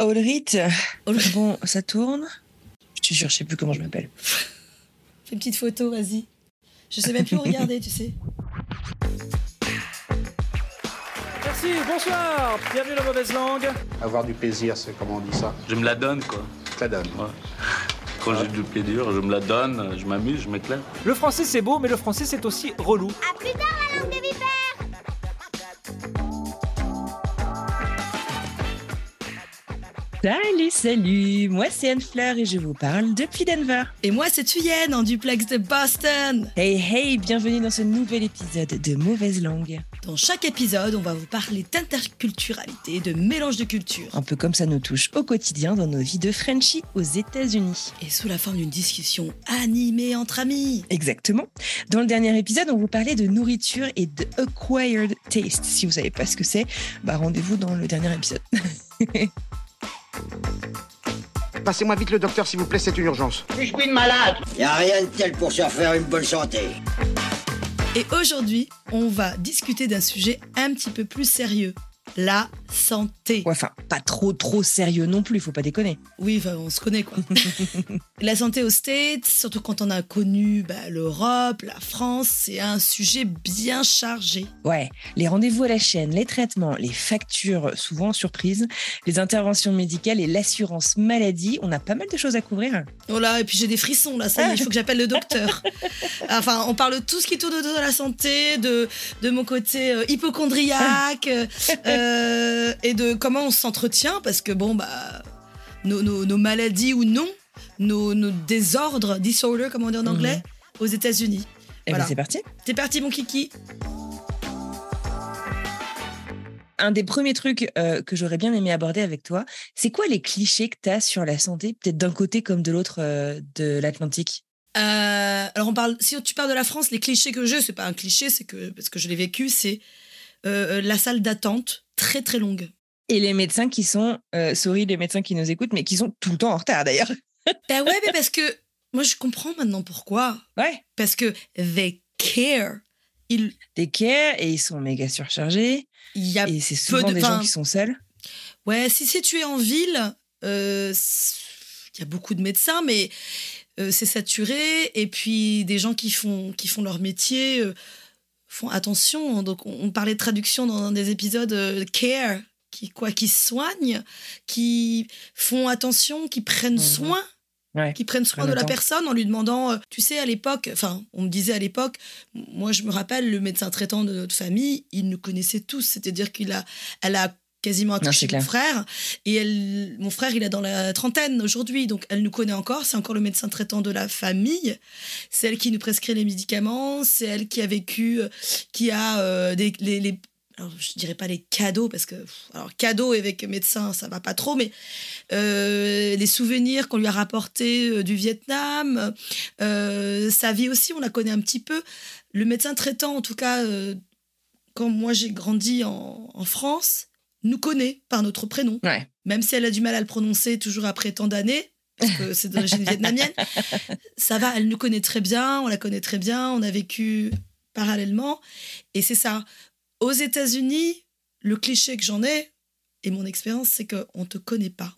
Audrich, bon, ça tourne. Je te jure, je sais plus comment je m'appelle. Fais une petite photo, vas-y. Je sais même plus où regarder, tu sais. Merci, bonsoir, bienvenue dans Mauvaise Langue. Avoir du plaisir, c'est comment on dit ça? Je me la donne, quoi. Ça donne. Ouais. Quand j'ai du plaisir, je me la donne, je m'amuse, je m'éclate. Le français c'est beau, mais le français c'est aussi relou. À plus tard, la langue des vipères Salut, salut, moi c'est Anne Fleur et je vous parle depuis Denver. Et moi, c'est Thuyen, en duplex de Boston. Hey hey, bienvenue dans ce nouvel épisode de Mauvaise Langue. Dans chaque épisode, on va vous parler d'interculturalité, de mélange de cultures. Un peu comme ça nous touche au quotidien dans nos vies de Frenchie aux États-Unis. Et sous la forme d'une discussion animée entre amis. Exactement. Dans le dernier épisode, on vous parlait de nourriture et de acquired taste. Si vous savez pas ce que c'est, bah rendez-vous dans le dernier épisode. Passez-moi vite le docteur, s'il vous plaît, c'est une urgence. Suis-je une malade Y a rien de tel pour se refaire une bonne santé. Et aujourd'hui, on va discuter d'un sujet un petit peu plus sérieux. La santé. Ouais, enfin, pas trop trop sérieux non plus, faut pas déconner. Oui, enfin, on se connaît quoi. la santé aux States, surtout quand on a connu bah, l'Europe, la France, c'est un sujet bien chargé. Ouais, les rendez-vous à la chaîne, les traitements, les factures souvent surprises, les interventions médicales et l'assurance maladie, on a pas mal de choses à couvrir. Voilà, et puis j'ai des frissons là, ça il faut que j'appelle le docteur. Enfin, on parle de tout ce qui tourne autour de la santé, de, de mon côté euh, hypochondriaque, euh, et de comment on s'entretient, parce que bon, bah, nos, nos- nos maladies ou non, nos, nos désordres, disorder, comme on dit en anglais, aux États-Unis. Et Voilà. ben c'est parti. T'es parti, mon kiki. Un des premiers trucs euh, que j'aurais bien aimé aborder avec toi, c'est quoi les clichés que tu as sur la santé, peut-être d'un côté comme de l'autre euh, de l'Atlantique? Euh, alors on parle, si tu parles de la France, les clichés que j'ai, c'est pas un cliché, c'est que parce que je l'ai vécu, c'est euh, la salle d'attente très très longue. Et les médecins qui sont, euh, sorry les médecins qui nous écoutent, mais qui sont tout le temps en retard d'ailleurs. Ben ouais, mais parce que moi je comprends maintenant pourquoi. Ouais. Parce que they care. Il, Des care et ils sont méga surchargés. il y a Et c'est souvent de- des gens qui sont seuls. Ouais, si c'est tu es en ville, euh, il y a beaucoup de médecins, mais euh, c'est saturé. Et puis des gens qui font, qui font leur métier euh, font attention. Donc on, on parlait de traduction dans des épisodes euh, care, qui quoi, qui soignent, qui font attention, qui prennent Mhm. soin. Ouais. Qui prennent soin de la temps. personne en lui demandant, euh, tu sais, à l'époque, enfin, on me disait à l'époque, moi je me rappelle, le médecin traitant de notre famille, il nous connaissait tous, c'est-à-dire qu'il a, elle a quasiment accouché clair. mon frère, et elle, mon frère, il est dans la trentaine aujourd'hui, donc elle nous connaît encore, c'est encore le médecin traitant de la famille, c'est elle qui nous prescrit les médicaments, c'est elle qui a vécu, euh, qui a euh, des, les, les- alors je dirais pas les cadeaux, parce que, alors cadeaux avec médecin, ça va pas trop, mais euh, les souvenirs qu'on lui a rapportés euh, du Vietnam, euh, sa vie aussi, on la connaît un petit peu. Le médecin traitant, en tout cas, quand moi j'ai grandi en, en France, nous connaît par notre prénom. Ouais. Même si elle a du mal à le prononcer toujours après tant d'années, parce que c'est d'origine vietnamienne, ça va, elle nous connaît très bien, on la connaît très bien, on a vécu parallèlement. Et c'est ça. Aux États-Unis, le cliché que j'en ai, et mon expérience, c'est qu'on ne te connaît pas.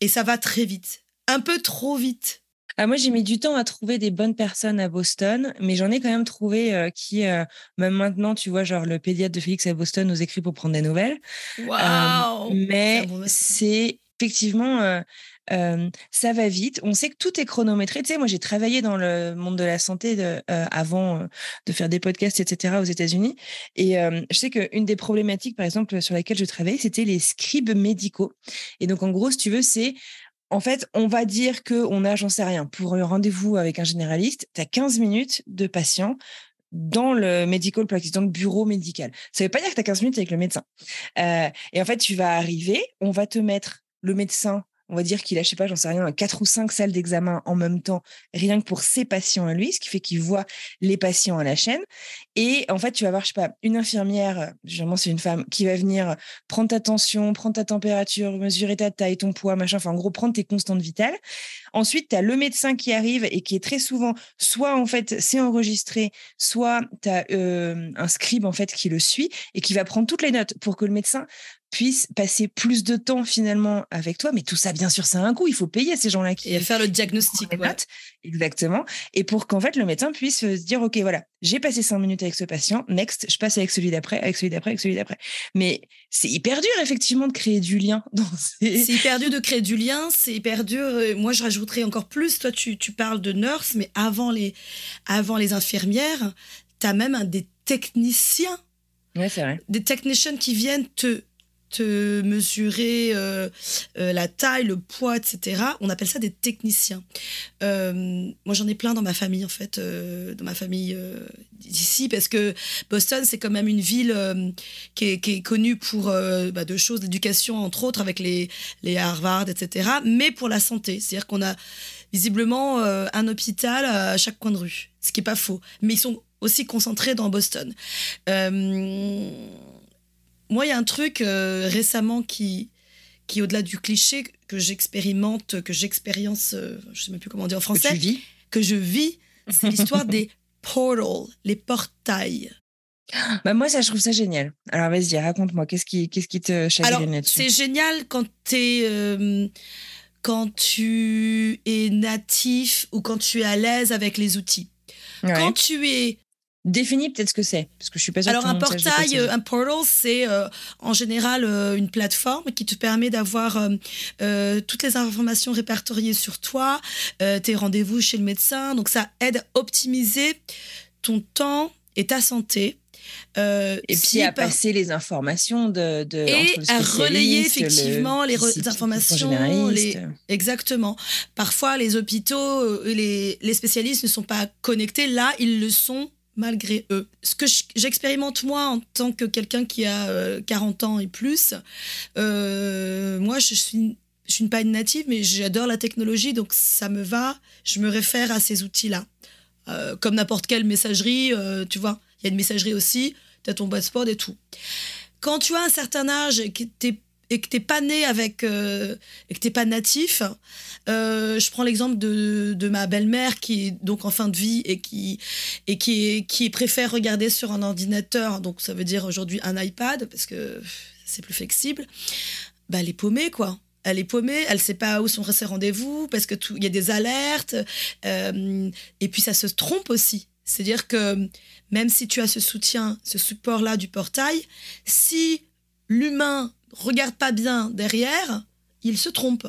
Et ça va très vite. Un peu trop vite. Ah, moi, j'ai mis du temps à trouver des bonnes personnes à Boston, mais j'en ai quand même trouvé euh, qui, euh, même maintenant, tu vois, genre le pédiatre de Félix à Boston nous écrit pour prendre des nouvelles. Waouh Euh, mais C'est effectivement, euh, ça va vite. On sait que tout est chronométré. Tu sais, moi, j'ai travaillé dans le monde de la santé de, euh, avant euh, de faire des podcasts, etc., aux États-Unis. Et je sais qu'une des problématiques, par exemple, sur laquelle je travaillais, c'était les scribes médicaux. Et donc, en gros, si tu veux, c'est en fait, on va dire qu'on a, j'en sais rien, pour un rendez-vous avec un généraliste, tu as 15 minutes de patient. dans le medical practice, dans le bureau médical. Ça ne veut pas dire que tu as 15 minutes avec le médecin. Euh, et en fait, tu vas arriver, on va te mettre le médecin on va dire qu'il a, je sais pas, j'en sais rien, quatre ou cinq salles d'examen en même temps, rien que pour ses patients à lui, ce qui fait qu'il voit les patients à la chaîne. Et en fait, tu vas voir, je sais pas, une infirmière, généralement c'est une femme, qui va venir prendre ta tension, prendre ta température, mesurer ta taille, ton poids, machin, enfin en gros, prendre tes constantes vitales. Ensuite, tu as le médecin qui arrive et qui est très souvent, soit en fait c'est enregistré, soit tu as euh, un scribe en fait qui le suit et qui va prendre toutes les notes pour que le médecin puisse passer plus de temps finalement avec toi. Mais tout ça, bien sûr, c'est un coût. Il faut payer ces gens-là qui et faire le diagnostic. Exactement. Et pour qu'en fait le médecin puisse se dire, ok, voilà, j'ai passé cinq minutes avec ce patient. Next, je passe avec celui d'après, avec celui d'après, avec celui d'après. Mais c'est hyper dur effectivement de créer du lien. C'est hyper dur de créer du lien. C'est hyper dur. Moi, je rajouterais encore plus. Toi, tu, tu parles de nurse, mais avant les, avant les infirmières, tu as même un des techniciens. Ouais, c'est vrai. Des techniciens qui viennent te te mesurer euh, euh, la taille, le poids, etc. On appelle ça des techniciens. Euh, moi, j'en ai plein dans ma famille, en fait, dans ma famille d'ici, parce que Boston, c'est quand même une ville qui est, connue pour bah, deux choses, l'éducation, entre autres, avec les, les Harvard, etc., mais pour la santé. C'est-à-dire qu'on a visiblement un hôpital à chaque coin de rue, ce qui n'est pas faux. Mais ils sont aussi concentrés dans Boston. Euh, moi, il y a un truc euh, récemment qui, qui au-delà du cliché, que j'expérimente, que j'expérience, euh, je ne sais même plus comment dire en français. Que tu vis Que je vis, c'est l'histoire des portals, les portails. Bah moi, ça, je trouve ça génial. Alors, vas-y, raconte-moi, qu'est-ce qui, qu'est-ce qui te chagrine là-dessus? C'est génial quand, euh, quand tu es natif ou quand tu es à l'aise avec les outils. Quand tu es Définis peut-être ce que c'est, parce que je suis pas sûre Alors, un portail, euh, un portal, c'est euh, en général euh, une plateforme qui te permet d'avoir toutes les informations répertoriées sur toi, tes rendez-vous chez le médecin. Donc, ça aide à optimiser ton temps et ta santé. et puis à passer les informations de, de et à relayer effectivement les, informations les... exactement parfois les hôpitaux les, les spécialistes ne sont pas connectés là ils le sont malgré eux. Ce que j'expérimente moi en tant que quelqu'un qui a 40 euh, ans et plus, euh, moi je suis, je suis pas une native, mais j'adore la technologie, donc ça me va. Je me réfère à ces outils-là. Euh, comme n'importe quelle messagerie, tu vois, il y a une messagerie aussi, tu as ton passeport et tout. Quand tu as un certain âge et que tu et que t'es pas né avec euh, et que t'es pas natif, euh, je prends l'exemple de, de, ma belle-mère qui est donc en fin de vie et qui et qui, qui préfère regarder sur un ordinateur, donc ça veut dire aujourd'hui un iPad parce que c'est plus flexible. Bah elle est paumée quoi. Elle est paumée, elle sait pas où sont ses rendez-vous parce que il y a des alertes euh, et puis ça se trompe aussi. C'est-à-dire que même si tu as ce soutien, ce support-là du portail, si l'humain regarde pas bien derrière, il se trompe.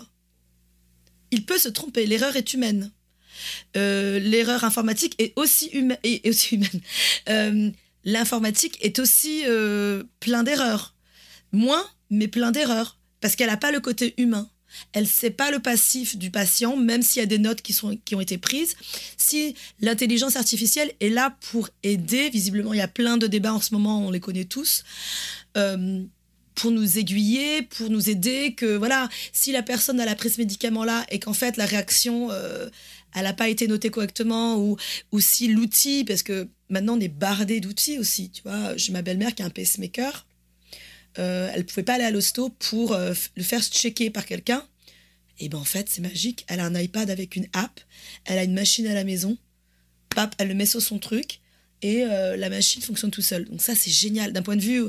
Il peut se tromper, l'erreur est humaine. Euh, l'erreur informatique est aussi, humaine. Euh, l'informatique est aussi euh, plein d'erreurs. Moins, mais plein d'erreurs. Parce qu'elle n'a pas le côté humain. Elle ne sait pas le passif du patient, même s'il y a des notes qui, sont, qui ont été prises. Si l'intelligence artificielle est là pour aider, visiblement il y a plein de débats en ce moment, on les connaît tous pour nous aiguiller, pour nous aider, que voilà, si la personne a la prise ce médicament-là et qu'en fait la réaction, euh, elle n'a pas été notée correctement, ou, ou si l'outil, parce que maintenant on est bardé d'outils aussi, tu vois, j'ai ma belle-mère qui a un pacemaker, euh, elle pouvait pas aller à l'hosto pour euh, le faire checker par quelqu'un, et ben en fait c'est magique, elle a un iPad avec une app, elle a une machine à la maison, pap, elle le met sur son truc, et euh, la machine fonctionne tout seul. Donc ça c'est génial, d'un point de vue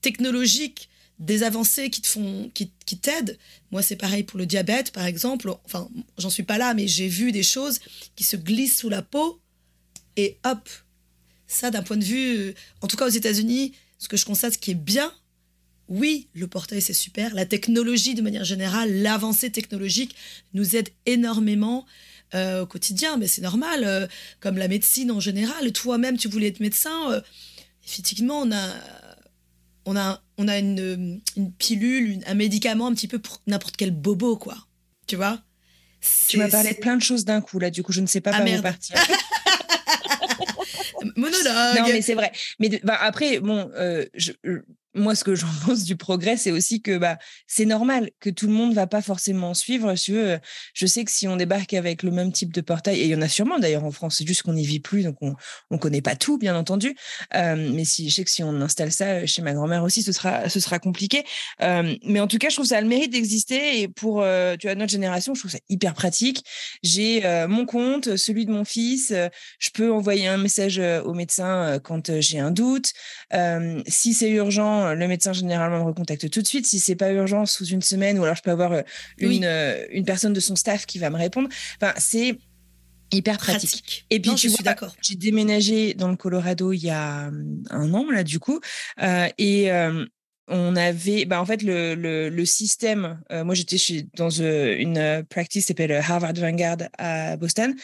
technologique, des avancées qui te font, qui, qui t'aident. Moi, c'est pareil pour le diabète, par exemple. Enfin, j'en suis pas là, mais j'ai vu des choses qui se glissent sous la peau et hop. Ça, d'un point de vue, en tout cas aux États-Unis, ce que je constate, ce qui est bien, oui, le portail c'est super. La technologie, de manière générale, l'avancée technologique nous aide énormément euh, au quotidien, mais c'est normal. Euh, comme la médecine en général, toi-même, tu voulais être médecin. Euh, effectivement, on a on a, on a une, pilule, un médicament un petit peu pour n'importe quel bobo, quoi. Tu vois? Tu m'as parlé de plein de choses d'un coup, là, du coup, je ne sais pas ah, par où partir. Monologue. Non, mais c'est vrai. Mais de- bah, après, bon, euh, je- euh, moi, ce que j'en pense du progrès, c'est aussi que bah, c'est normal que tout le monde va pas forcément suivre. Si veux, euh, je sais que si on débarque avec le même type de portail, et il y en a sûrement d'ailleurs en France, c'est juste qu'on n'y vit plus, donc on on connaît pas tout, bien entendu. Euh, mais si je sais que si on installe ça euh, chez ma grand-mère aussi, ce sera ce sera compliqué. Mais en tout cas, je trouve ça a le mérite d'exister. Et pour tu vois notre génération, je trouve ça hyper pratique. J'ai mon compte, celui de mon fils. je peux envoyer un message au médecin quand j'ai un doute. Si c'est urgent, le médecin généralement me recontacte tout de suite. Si c'est pas urgent, sous une semaine, ou alors je peux avoir euh, une, Oui. euh, une personne de son staff qui va me répondre. Enfin, c'est hyper pratique. pratique. Et puis, Non, tu je vois, suis d'accord. J'ai déménagé dans le Colorado il y a un an, là, du coup. Euh, et euh, on avait, bah, en fait, le, le, le système. euh, moi, j'étais dans euh, une euh, practice qui s'appelle Harvard Vanguard à Boston.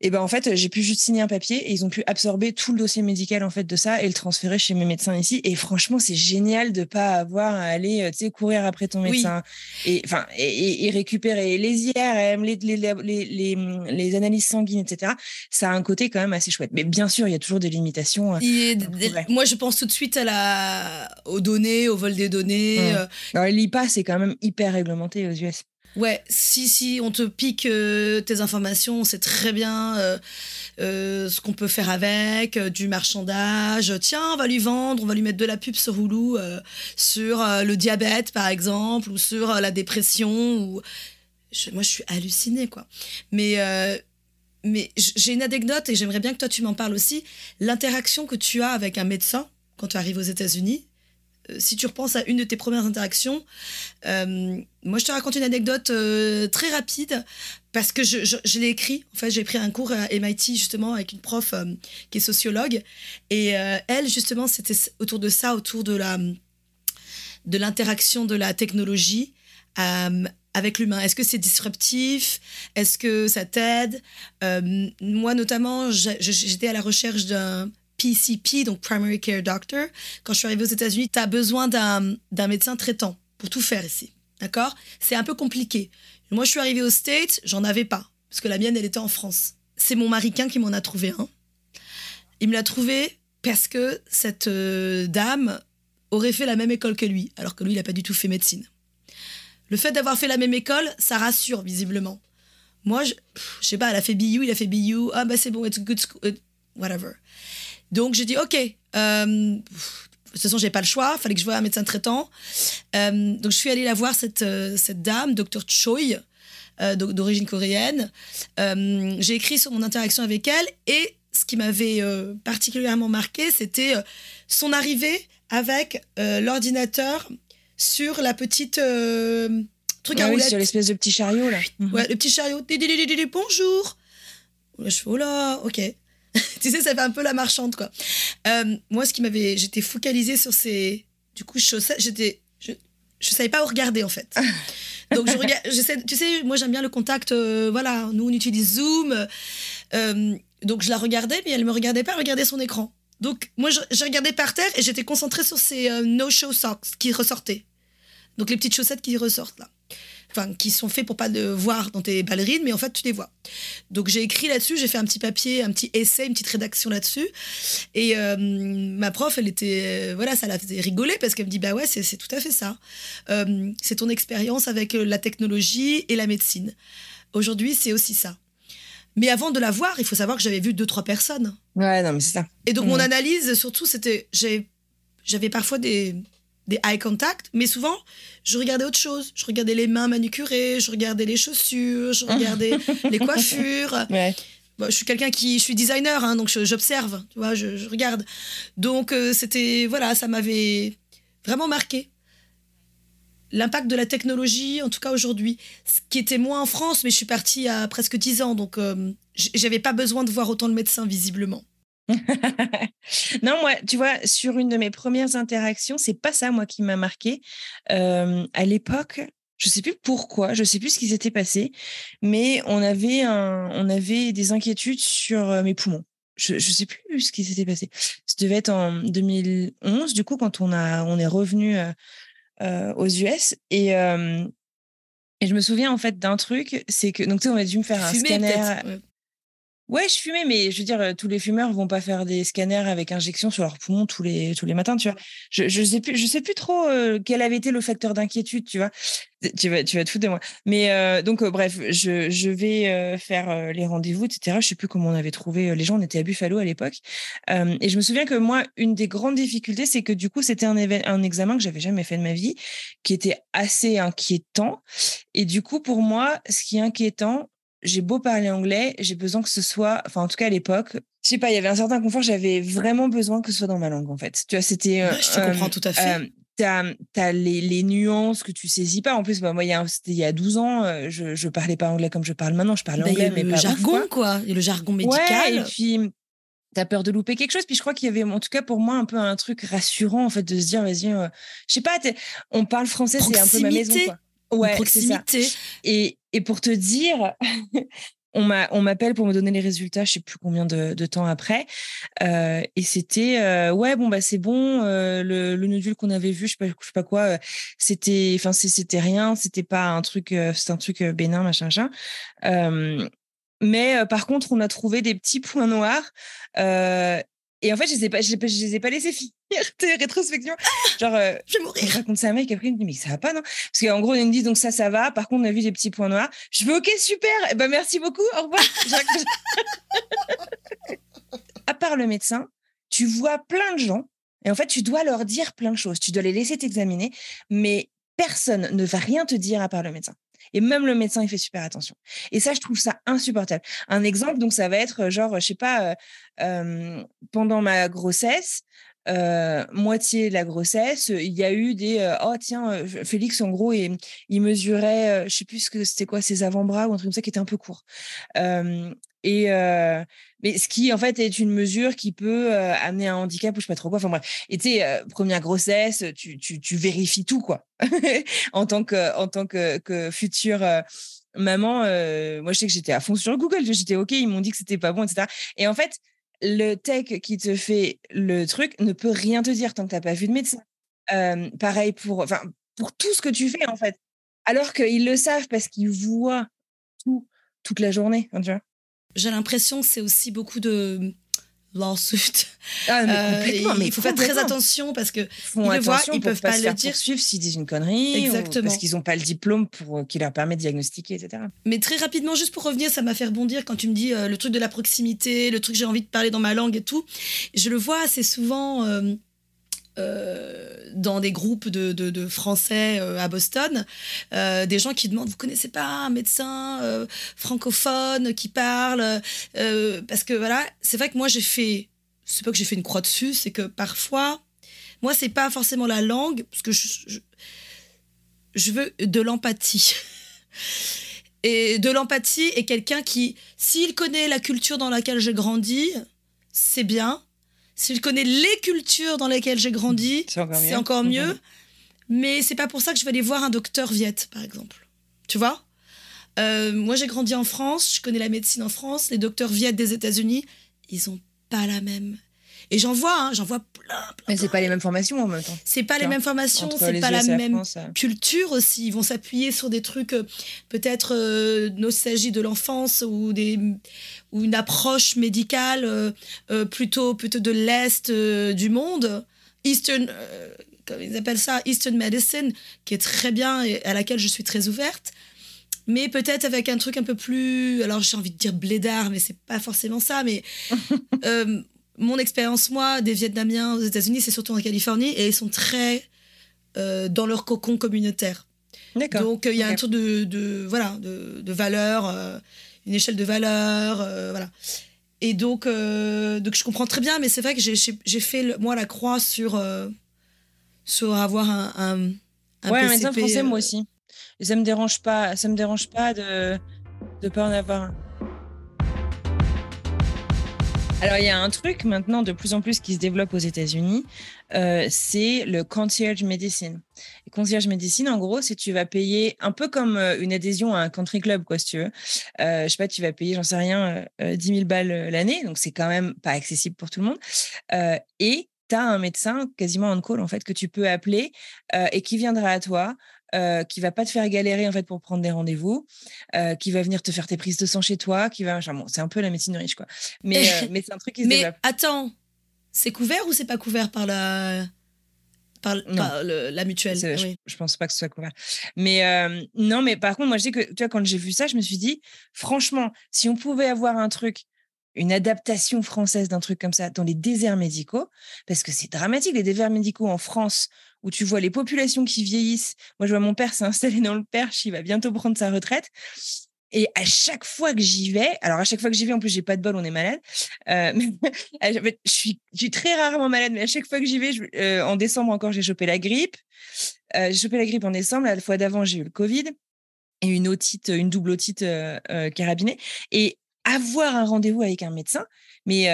Et ben en fait, j'ai pu juste signer un papier et ils ont pu absorber tout le dossier médical en fait de ça et le transférer chez mes médecins ici. Et franchement, c'est génial de pas avoir à aller, euh, tu sais, courir après ton Oui. médecin et enfin et, récupérer les IRM, les les, les, les, les, les analyses sanguines, etc. Ça a un côté quand même assez chouette. Mais bien sûr, il y a toujours des limitations. euh. Et moi, je pense tout de suite à la... aux données, au vol des données. Mm. euh, l'IPA, c'est quand même hyper réglementé aux US. Ouais, si, si on te pique euh, tes informations, on sait très bien euh, euh, ce qu'on peut faire avec, euh, du marchandage. Tiens, on va lui vendre, on va lui mettre de la pub sur Hulu euh, sur euh, le diabète, par exemple, ou sur la dépression. Ou... Je- moi, je suis hallucinée, quoi. Mais, mais j'ai une anecdote et j'aimerais bien que toi, tu m'en parles aussi. L'interaction que tu as avec un médecin quand tu arrives aux États-Unis, si tu repenses à une de tes premières interactions, euh, moi, je te raconte une anecdote euh, très rapide parce que je, l'ai écrit. En fait, j'ai pris un cours à MIT justement avec une prof euh, qui est sociologue et euh, elle justement c'était autour de ça, autour de la de l'interaction de la technologie euh, avec l'humain. Est-ce que c'est disruptif? Est-ce que ça t'aide? Euh, Moi notamment, j'étais à la recherche d'un PCP, donc Primary Care Doctor. Quand je suis arrivée aux États-Unis, tu as besoin d'un médecin traitant pour tout faire ici. D'accord? C'est un peu compliqué. Moi, je suis arrivée aux States, j'en avais pas, parce que la mienne, elle était en France. C'est mon maricain qui m'en a trouvé un. Il me l'a trouvé parce que cette euh, dame aurait fait la même école que lui, alors que lui, il n'a pas du tout fait médecine. Le fait d'avoir fait la même école, ça rassure visiblement. Moi, je, je sais pas, elle a fait BU, il a fait BU, ah bah c'est bon, it's good school, euh, whatever. Donc j'ai dit, ok, euh, pff, de toute façon, j'ai pas le choix, fallait que je voie un médecin traitant. Euh, donc je suis allée la voir, cette, euh, cette dame, Dr. Choi, euh, d'o- d'origine coréenne. Euh, j'ai écrit sur mon interaction avec elle et ce qui m'avait euh, particulièrement marqué, c'était euh, son arrivée avec l'ordinateur sur la petite truc à Ah oui, roulettes. sur l'espèce de petit chariot là. Mhm. Ouais, le petit chariot. Bonjour. Je fais, oh là, ok. tu sais, ça fait un peu la marchande, quoi. Euh, moi, ce qui m'avait. J'étais focalisée sur ces. Du coup, chaussettes. J'étais. Je, je savais pas où regarder, en fait. Donc, je regarde. j'essaie- Tu sais, moi, j'aime bien le contact. euh, voilà, nous, on utilise Zoom. Euh, donc, je la regardais, mais elle me regardait pas, elle regardait son écran. Donc, moi, je, je regardais par terre et j'étais concentrée sur ces euh, no-show socks qui ressortaient. Donc, les petites chaussettes qui ressortent, là enfin qui sont faits pour pas le voir dans tes ballerines, mais en fait tu les vois. Donc j'ai écrit là-dessus, j'ai fait un petit papier, un petit essai, une petite rédaction là-dessus. Et euh, ma prof, elle était, euh, voilà, ça la faisait rigoler parce qu'elle me dit bah ouais, c'est tout à fait ça. Euh, c'est ton expérience avec la technologie et la médecine. Aujourd'hui, c'est aussi ça. Mais avant de la voir, il faut savoir que j'avais vu deux trois personnes. Ouais, non, mais c'est ça. Et donc, mon Mhm. analyse, surtout, c'était. J'avais parfois des, des eye contact, mais souvent, je regardais autre chose. Je regardais les mains manucurées, je regardais les chaussures, je regardais les coiffures. Ouais. Bon, je suis quelqu'un qui. Je suis designer, hein, donc j'observe, tu vois, je, je regarde. Donc, euh, c'était. Voilà, ça m'avait vraiment marqué. L'impact de la technologie, en tout cas aujourd'hui, ce qui était moins en France, mais je suis partie à presque 10 ans, donc euh, j'avais pas besoin de voir autant le médecin, visiblement. non, moi, tu vois, sur une de mes premières interactions, c'est pas ça, moi, qui m'a marqué. Euh, à l'époque, je sais plus pourquoi, je sais plus ce qui s'était passé, mais on avait, un, on avait des inquiétudes sur mes poumons. Je, je sais plus ce qui s'était passé. Ça devait être en 2011, du coup, quand on, a, on est revenu euh, euh, aux US. Et, et je me souviens, en fait, d'un truc, c'est que, donc, tu sais, on a dû me faire un scanner. Ouais. Je fumais, mais je veux dire, tous les fumeurs vont pas faire des scanners avec injection sur leurs poumons tous les tous les matins, tu vois. Je je sais plus je sais plus trop quel avait été le facteur d'inquiétude, tu vois. Tu vas tu vas te foutre de moi. Mais euh, donc bref, je je vais faire les rendez-vous, etc. Je sais plus comment on avait trouvé les gens. On était à Buffalo à l'époque, et je me souviens que moi, une des grandes difficultés, c'est que du coup, c'était un un examen que j'avais jamais fait de ma vie, qui était assez inquiétant. Et du coup, pour moi, ce qui est inquiétant, j'ai beau parler anglais, j'ai besoin que ce soit, enfin en tout cas à l'époque, je sais pas, il y avait un certain confort, j'avais vraiment besoin que ce soit dans ma langue en fait. Tu vois, c'était. euh, Ouais, je te comprends tout à fait. euh, T'as as les, les nuances que tu saisis pas. En plus, bah, moi, il y a, c'était il y a 12 ans, euh, je, je parlais pas anglais comme je parle maintenant. Je parle Bah, anglais, a mais le pas ouf, jargon, quoi. a le jargon Ouais, médical. et puis t'as peur de louper quelque chose. Puis je crois qu'il y avait, en tout cas pour moi, un peu un truc rassurant en fait de se dire, vas-y, euh, je sais pas, on parle français, c'est un peu ma maison. Quoi. Ouais, proximité. Et, et pour te dire, on m'a on m'appelle pour me donner les résultats, je sais plus combien de, de temps après, euh, et c'était euh, ouais bon bah c'est bon, euh, le, le nodule qu'on avait vu, je sais pas je sais pas quoi, c'était enfin c'était rien, c'était pas un truc, c'est un truc bénin machin machin. Mais par contre, on a trouvé des petits points noirs. Et en fait, je je les, ai pas laissés finir tes rétrospections. Genre, euh, Je vais je mourir. raconte ça à un mec, après, il me dit, mais ça va pas, non? Parce qu'en gros, ils me disent, donc ça, ça va. Par contre, on a vu des petits points noirs. Je fais, OK, super. Eh ben, merci beaucoup. Au revoir. À part le médecin, tu vois plein de gens. Et en fait, tu dois leur dire plein de choses. Tu dois les laisser t'examiner. Mais personne ne va rien te dire à part le médecin. Et même le médecin, il fait super attention. Et ça, je trouve ça insupportable. Un exemple, donc, ça va être euh, genre, je sais pas, euh, euh, pendant ma grossesse, euh, moitié de la grossesse, il y a eu des euh, oh tiens euh, Félix en gros il, il mesurait je sais plus ce que c'était quoi ses avant-bras ou un truc comme ça qui était un peu court. Et mais ce qui en fait est une mesure qui peut amener un handicap ou je sais pas trop quoi. Enfin bref. Et tu sais première grossesse tu, tu, tu vérifies tout quoi. En tant que en tant que, que future maman moi je sais que j'étais à fond sur Google. J'étais ok ils m'ont dit que c'était pas bon etc et en fait le tech qui te fait le truc ne peut rien te dire tant que tu n'as pas vu de médecin. Pareil pour, pour tout ce que tu fais, en fait. Alors qu'ils le savent parce qu'ils voient tout, toute la journée. hein. J'ai l'impression que c'est aussi beaucoup de lawsuit. Ah, mais Euh, complètement, et mais il faut faire très attention parce que Ils le voient, ils peuvent pas le dire. poursuivre s'ils disent une connerie. ou Exactement. parce qu'ils n'ont pas le diplôme pour, euh, qui leur permet de diagnostiquer, etc. Mais très rapidement, juste pour revenir, ça m'a fait rebondir quand tu me dis euh, le truc de la proximité, le truc j'ai envie de parler dans ma langue et tout. Je le vois assez souvent euh, dans des groupes de, Français euh, à Boston, euh, des gens qui demandent, vous connaissez pas un médecin euh, francophone qui parle Euh, Parce que voilà, c'est vrai que moi j'ai fait, c'est pas que j'ai fait une croix dessus, c'est que parfois, moi c'est pas forcément la langue, parce que je, je, je veux de l'empathie. Et de l'empathie et quelqu'un qui, s'il connaît la culture dans laquelle j'ai grandi, c'est bien. S'il connaît les cultures dans lesquelles j'ai grandi, C'est encore mieux. encore mieux. Mhm. Mais c'est pas pour ça que je vais aller voir un docteur Viette, par exemple. Tu vois? Euh, Moi, j'ai grandi en France, je connais la médecine en France. Les docteurs Viette des États-Unis, ils ont pas la même. Et j'en vois, hein, j'en vois plein, plein. Mais c'est pas les mêmes formations en même temps. C'est pas les mêmes formations, c'est pas la même euh. culture aussi. Ils vont s'appuyer sur des trucs, euh, peut-être euh, nostalgie de l'enfance ou, des, ou une approche médicale euh, euh, plutôt, plutôt de l'Est du monde. Eastern, comme ils appellent ça, Eastern Medicine, qui est très bien et à laquelle je suis très ouverte. Mais peut-être avec un truc un peu plus. Alors j'ai envie de dire blédard, mais c'est pas forcément ça. Mais euh, mon expérience, moi, des Vietnamiens aux États-Unis, c'est surtout en Californie, et ils sont très euh, dans leur cocon communautaire. D'accord. Donc, euh, il y a un tour de, de, voilà, de, de valeurs, euh, une échelle de valeurs, voilà. Et donc, donc, je comprends très bien, mais c'est vrai que j'ai- fait, le- moi, la croix sur, sur avoir un, un, un ouais, un PCP, médecin français, moi aussi. Et ça me dérange pas, ça me dérange pas de de pas en avoir un. Alors, il y a un truc maintenant de plus en plus qui se développe aux États-Unis, euh, c'est le concierge medicine. Concierge medicine, en gros, c'est tu vas payer un peu comme euh, une adhésion à un country club, quoi, si tu veux. Euh, je sais pas, tu vas payer, j'en sais rien, euh, euh, 10 000 balles euh, l'année, donc c'est quand même pas accessible pour tout le monde. Euh, et tu as un médecin quasiment on call, en fait, que tu peux appeler euh, et qui viendra à toi euh, qui va pas te faire galérer en fait pour prendre des rendez-vous, euh, qui va venir te faire tes prises de sang chez toi, qui va. Bon, c'est un peu la médecine riche, quoi. Mais, euh, mais c'est un truc qui se Mais développe. attends, c'est couvert ou c'est pas couvert par la, par, le- la mutuelle? Je, Oui. je pense pas que ce soit couvert. Mais euh, non, mais par contre, moi, je dis que, tu vois, quand j'ai vu ça, je me suis dit, franchement, si on pouvait avoir un truc, une adaptation française d'un truc comme ça dans les déserts médicaux, parce que c'est dramatique, les déserts médicaux en France, où tu vois les populations qui vieillissent. Moi, je vois mon père s'est installé dans le Perche, il va bientôt prendre sa retraite. Et à chaque fois que j'y vais, alors à chaque fois que j'y vais, en plus, j'ai pas de bol, on est malade. Euh, je suis, très rarement malade, mais à chaque fois que j'y vais, euh, en décembre encore, j'ai chopé la grippe. Euh, j'ai chopé la grippe en décembre. La fois d'avant, j'ai eu le Covid et une une double otite carabinée. Et avoir un rendez-vous avec un médecin, mais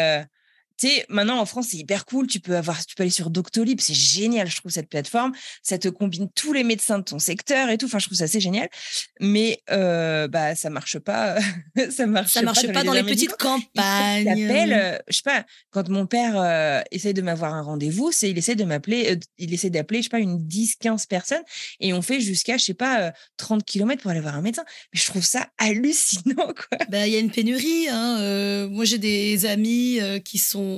tu sais, maintenant en France, c'est hyper cool. Tu peux avoir, tu peux aller sur Doctolib, c'est génial. Je trouve cette plateforme, ça te combine tous les médecins de ton secteur et tout. Enfin, je trouve ça assez génial. Mais euh, bah, ça marche pas. ça marche. Ça marche pas dans les petites campagnes. T'appelles, euh, je sais pas, quand mon père euh, essaye de m'avoir un rendez-vous, c'est il essaie de m'appeler, euh, il essaie d'appeler, je sais pas, une 10, 15 personnes et on fait jusqu'à, je sais pas, euh, 30 km pour aller voir un médecin. Mais je trouve ça hallucinant, quoi. Bah, il y a une pénurie. hein, euh, moi, j'ai des amis euh, qui sont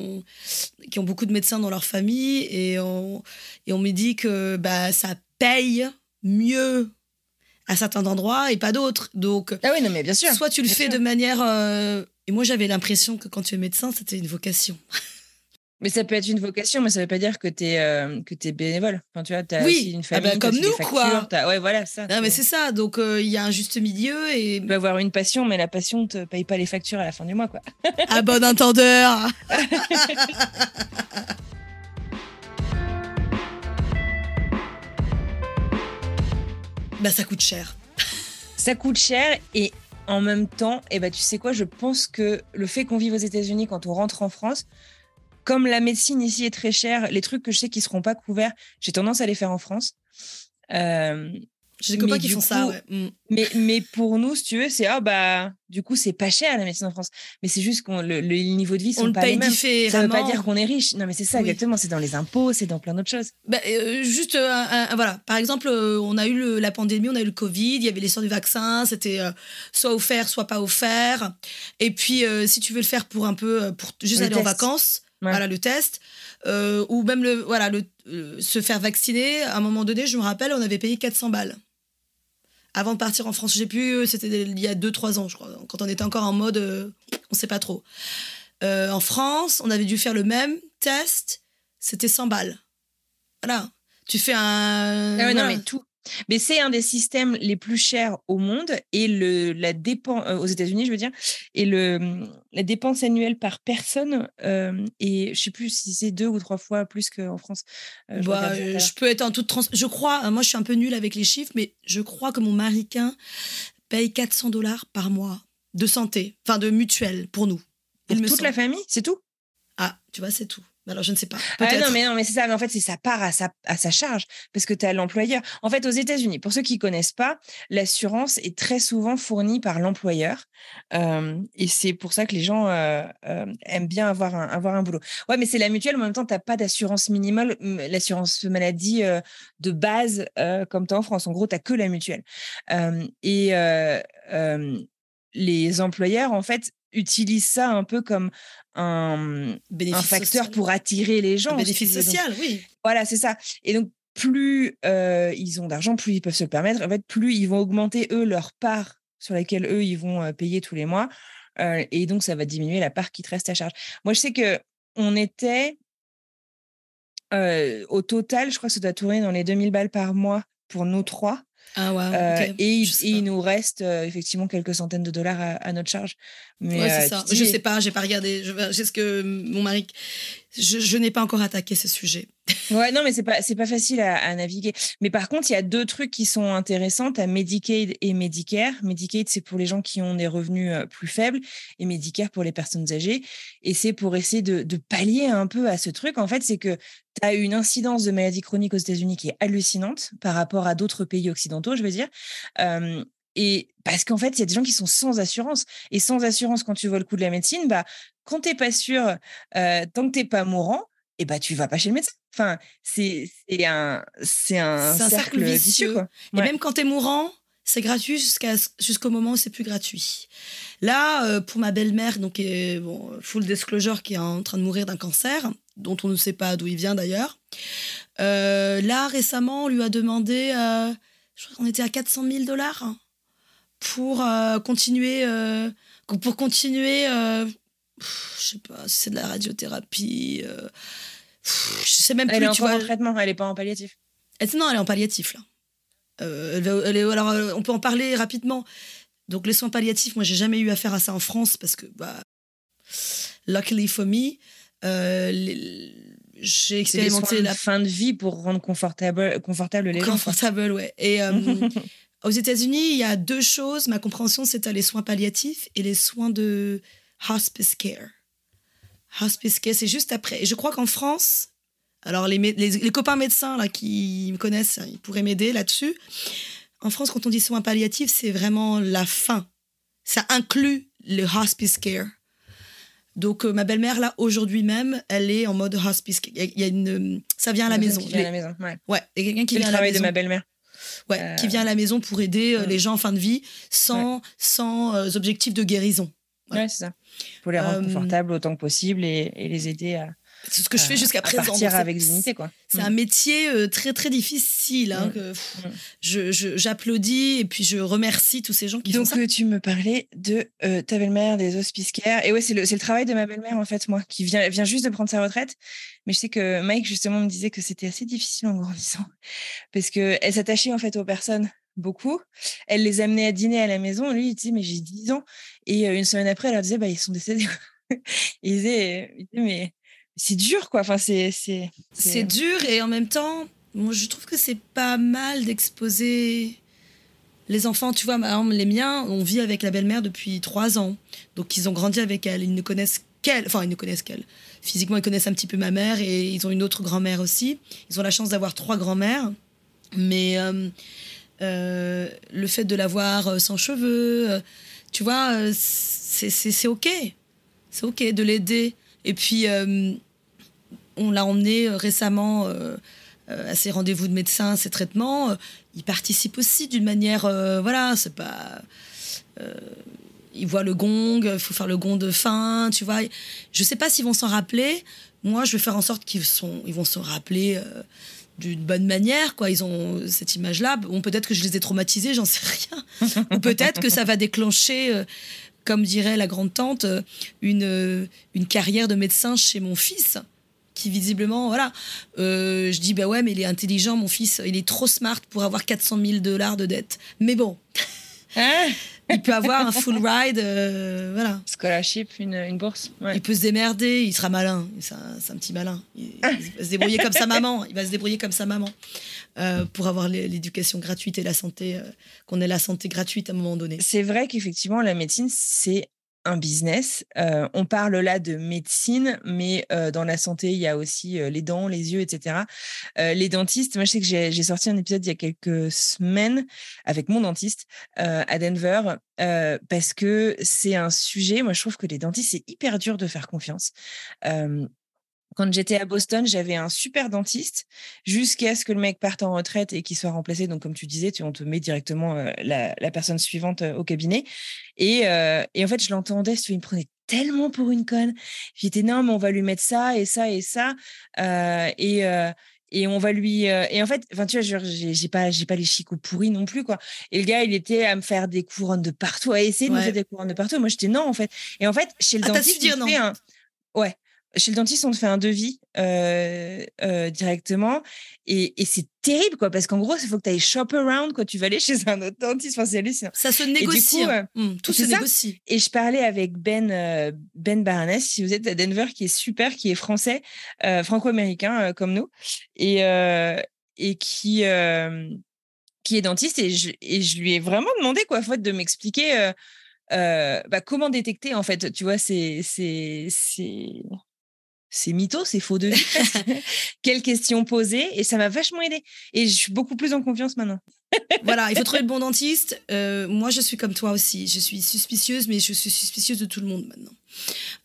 qui ont beaucoup de médecins dans leur famille et on, et on me dit que bah, ça paye mieux à certains endroits et pas d'autres. Donc, Ah oui, non, mais bien sûr. soit tu le bien fais sûr. de manière. euh, et moi, j'avais l'impression que quand tu es médecin, c'était une vocation. Mais ça peut être une vocation, mais ça veut pas dire que tu es, es bénévole. Enfin, tu vois, as Oui. aussi une Ah bah, famille, comme nous, quoi. Ouais, voilà, ça. Non, mais c'est ça. Donc, euh, il y a un juste milieu et Tu peux avoir une passion, mais la passion te paye pas les factures à la fin du mois, quoi. à bon entendeur. bah, ça coûte cher. Ça coûte cher et en même temps, eh ben, tu sais quoi, je pense que le fait qu'on vive aux États-Unis quand on rentre en France, comme la médecine ici est très chère, les trucs que je sais qui seront pas couverts, j'ai tendance à les faire en France. Euh, J'ai des copains qui font ça, ouais. Mm. mais, mais pour nous, si tu veux, c'est ah bah du coup c'est pas cher la médecine en France. Mais c'est juste qu'on le, le niveau de vie sont On le pas paye les mêmes. différemment. Ça veut pas dire qu'on est riche. Non mais c'est ça Oui. exactement. C'est dans les impôts, c'est dans plein d'autres choses. Bah, euh, juste, euh, un- voilà. Par exemple, euh, on a eu le- la pandémie, on a eu le Covid, il y avait l'histoire du vaccin, c'était soit offert, soit pas offert. Et puis, si tu veux le faire pour un peu, pour juste Le aller en vacances, Ouais. voilà le test, euh, ou même le, voilà, le, euh, se faire vacciner. À un moment donné, je me rappelle, on avait payé 400 balles. Avant de partir en France, j'ai plus, c'était il y a 2-3 ans, je crois, quand on était encore en mode, euh, on sait pas trop. Euh, en France, on avait dû faire le même test, c'était 100 balles. Voilà. Tu fais un. Ah ouais, voilà. non mais tout. Mais c'est un des systèmes les plus chers au monde et le la dépense aux États-Unis, je veux dire, et le la dépense annuelle par personne euh, et je sais plus si c'est deux ou trois fois plus qu'en France. Euh, je Bah, euh, je peux être en toute trans. Je crois, hein, moi je suis un peu nulle avec les chiffres, mais je crois que mon maricain paye 400 dollars par mois de santé, enfin de mutuelle pour nous. Pour toute la famille, c'est tout? Ah, tu vois, c'est tout. Alors je ne sais pas. Ah non, mais non, mais c'est ça. Mais en fait, c'est sa part à sa, à sa charge parce que tu as l'employeur. En fait, aux États-Unis, pour ceux qui connaissent pas, l'assurance est très souvent fournie par l'employeur. Euh, et c'est pour ça que les gens euh, euh, aiment bien avoir un, avoir un boulot. Ouais, mais c'est la mutuelle. mais En même temps, tu pas d'assurance minimale, l'assurance maladie de base comme tu as en France. En gros, tu que la mutuelle. Et les employeurs, en fait, utilisent ça un peu comme un, un facteur social. pour attirer les gens. Un bénéfice. Donc, social, oui. voilà, c'est ça. Et donc, plus euh, ils ont d'argent, plus ils peuvent se le permettre. En fait, plus ils vont augmenter, eux, leur part sur laquelle, eux, ils vont euh, payer tous les mois. Euh, et donc, ça va diminuer la part qui te reste à charge. Moi, je sais que on était au total, je crois que ça doit tourner dans les 2000 balles par mois pour nous trois. Ah ouais. Euh, et, il- et nous reste euh, effectivement quelques centaines de dollars à, à notre charge. Mais Ouais, euh, c'est ça. tu Je sais pas, j'ai pas regardé. J'ai ce que mon mari. Je, n'ai pas encore attaqué ce sujet. Ouais, non, mais c'est pas c'est pas facile à, à naviguer. Mais par contre, il y a deux trucs qui sont intéressants. As Medicaid et Medicare. Medicaid, c'est pour les gens qui ont des revenus euh, plus faibles et Medicare pour les personnes âgées. Et c'est pour essayer de, de pallier un peu à ce truc. En fait, c'est que tu as une incidence de maladies chroniques aux États-Unis qui est hallucinante par rapport à d'autres pays occidentaux, je veux dire. Euh, et parce qu'en fait, il y a des gens qui sont sans assurance. Et sans assurance, quand tu vois le coût de la médecine, bah, quand tu n'es pas sûr, euh, tant que tu n'es pas mourant, et bah tu vas pas chez le médecin. Enfin, c'est un c'est un, cercle vicieux. quoi. Et même quand t'es mourant, c'est gratuit jusqu'à jusqu'au moment où c'est plus gratuit. Là, euh, pour ma belle-mère, donc euh, bon, full disclosure, qui est en train de mourir d'un cancer, dont on ne sait pas d'où il vient d'ailleurs. euh, là, récemment, on lui a demandé, euh, je crois qu'on était à 400 000 dollars pour continuer, pour continuer, pff, je sais pas, c'est de la radiothérapie. euh, pff, je sais même Elle plus, est tu encore vois. en traitement, elle est pas en palliatif. Elle- non, elle est en palliatif, là. Euh, elle elle est- alors, euh, on peut en parler rapidement. Donc, les soins palliatifs, moi, j'ai jamais eu affaire à ça en France parce que, bah, luckily for me, euh, les- j'ai expérimenté la fin de vie pour rendre confortable confortable les gens. confortable, ouais. Et euh, aux États-Unis, il y a deux choses. Ma compréhension, c'est à les soins palliatifs et les soins de hospice care. Hospice care, c'est juste après. Et je crois qu'en France, alors les, les, les copains médecins là qui me connaissent, ils pourraient m'aider là-dessus. En France, quand on dit soins palliatifs, c'est vraiment la fin. Ça inclut le hospice care. Donc, euh, ma belle-mère, là, aujourd'hui même, elle est en mode hospice care. Il y a- une, ça vient à la maison. Qui vient à la maison. Ouais. Ouais, a quelqu'un qui le vient à la travail maison. de ma belle-mère. Ouais, Euh, qui vient à la maison pour aider euh, les gens en fin de vie sans, sans euh, objectif de guérison. Ouais. Ouais, c'est ça. Pour les rendre Euh, confortables autant que possible et, et les aider à, C'est ce que je fais jusqu'à présent. partir avec dignité, quoi. C'est Mm. un métier euh, très très difficile. hein, Mm. que, pff, Mm. je- je- J'applaudis et puis je remercie tous ces gens qui Donc, font ça. euh, tu me parlais de euh, ta belle-mère, des hospice care. Et ouais, c'est le, c'est le travail de ma belle-mère, en fait, moi, qui vient, vient juste de prendre sa retraite. Mais je sais que Mike, justement, me disait que c'était assez difficile en grandissant. Parce qu'elle s'attachait, en fait, aux personnes beaucoup. Elle les amenait à dîner à la maison. Lui, il disait, mais j'ai 10 ans. Et une semaine après, elle leur disait, bah, ils sont décédés. Et il disait, il disait, mais c'est dur, quoi. Enfin, c'est. C'est C'est dur et en même temps, moi je trouve que c'est pas mal d'exposer les enfants. Tu vois, les miens, on vit avec la belle-mère depuis trois ans. Donc ils ont grandi avec elle. Ils ne connaissent qu'elle. Enfin, ils ne connaissent qu'elle. Physiquement, ils connaissent un petit peu ma mère et ils ont une autre grand-mère aussi. Ils ont la chance d'avoir trois grand-mères. Mais euh, euh, le fait de l'avoir sans cheveux, tu vois, euh, c'est OK. C'est OK de l'aider. Et puis, euh, on l'a emmené euh, récemment à ses rendez-vous de médecin, ses traitements. Il participe aussi d'une manière, voilà, c'est pas. il voit le gong, il faut faire le gong de fin, tu vois. Je sais pas s'ils vont s'en rappeler. Moi, je vais faire en sorte qu'ils ils vont se rappeler d'une bonne manière, quoi. Ils ont cette image-là. Bon, peut-être que je les ai traumatisés, j'en sais rien. Ou peut-être que ça va déclencher, euh, comme dirait la grande tante, euh, une, euh, une carrière de médecin chez mon fils qui visiblement, voilà. Je dis, bah ouais, mais il est intelligent, mon fils, il est trop smart pour avoir 400 000 dollars de dette. Mais bon, Ah il peut avoir un full ride, euh, voilà. Scholarship, une, une bourse. Ouais. Il peut se démerder, il sera malin. C'est un, un petit malin. Il, il va se débrouiller comme sa maman. Il va se débrouiller comme sa maman euh, pour avoir l'é- l'éducation gratuite et la santé, euh, qu'on ait la santé gratuite à un moment donné. C'est vrai qu'effectivement, la médecine, c'est un business. Euh, on parle là de médecine, mais euh, dans la santé, il y a aussi euh, les dents, les yeux, etc. Les dentistes, moi, je sais que j'ai sorti un épisode il y a quelques semaines avec mon dentiste à Denver, parce que c'est un sujet, moi, je trouve que les dentistes, c'est hyper dur de faire confiance. Quand j'étais à Boston, j'avais un super dentiste jusqu'à ce que le mec parte en retraite et qu'il soit remplacé. Donc, comme tu disais, tu, on te met directement euh, la, la personne suivante euh, au cabinet. Et, euh, et en fait, je l'entendais, il me prenait tellement pour une conne. J'étais non, mais on va lui mettre ça et ça et ça. Et, et on va lui. euh, et en fait, enfin, tu vois, j'ai pas, j'ai pas les chicots pourris non plus, quoi. Et le gars, il était à me faire des couronnes de partout, à essayer de me faire des couronnes de partout. Moi, j'étais non, en fait. Et en fait, chez le Ah, dentiste, il fait un. Ouais. Chez le dentiste, on te fait un devis euh, euh, directement. Et, et c'est terrible, quoi, parce qu'en gros, il faut que tu ailles shop around, quoi. Tu vas aller chez un autre dentiste. Enfin, c'est hallucinant. Ça se négocie. coup, hein. Hum, tout se ça. négocie. Et je parlais avec Ben, euh, Ben Baranès, si vous êtes à Denver, qui est super, qui est français, euh, franco-américain euh, comme nous, et, euh, et qui, euh, qui est dentiste. Et je, et je lui ai vraiment demandé, quoi, faute de m'expliquer euh, euh, bah, comment détecter, en fait, tu vois, c'est. c'est, c'est... Mytho, c'est faux de vie. Quelles questions poser Et ça m'a vachement aidé. Et je suis beaucoup plus en confiance maintenant. voilà, il faut trouver le bon dentiste. Euh, moi, je suis comme toi aussi. Je suis suspicieuse, mais je suis suspicieuse de tout le monde maintenant.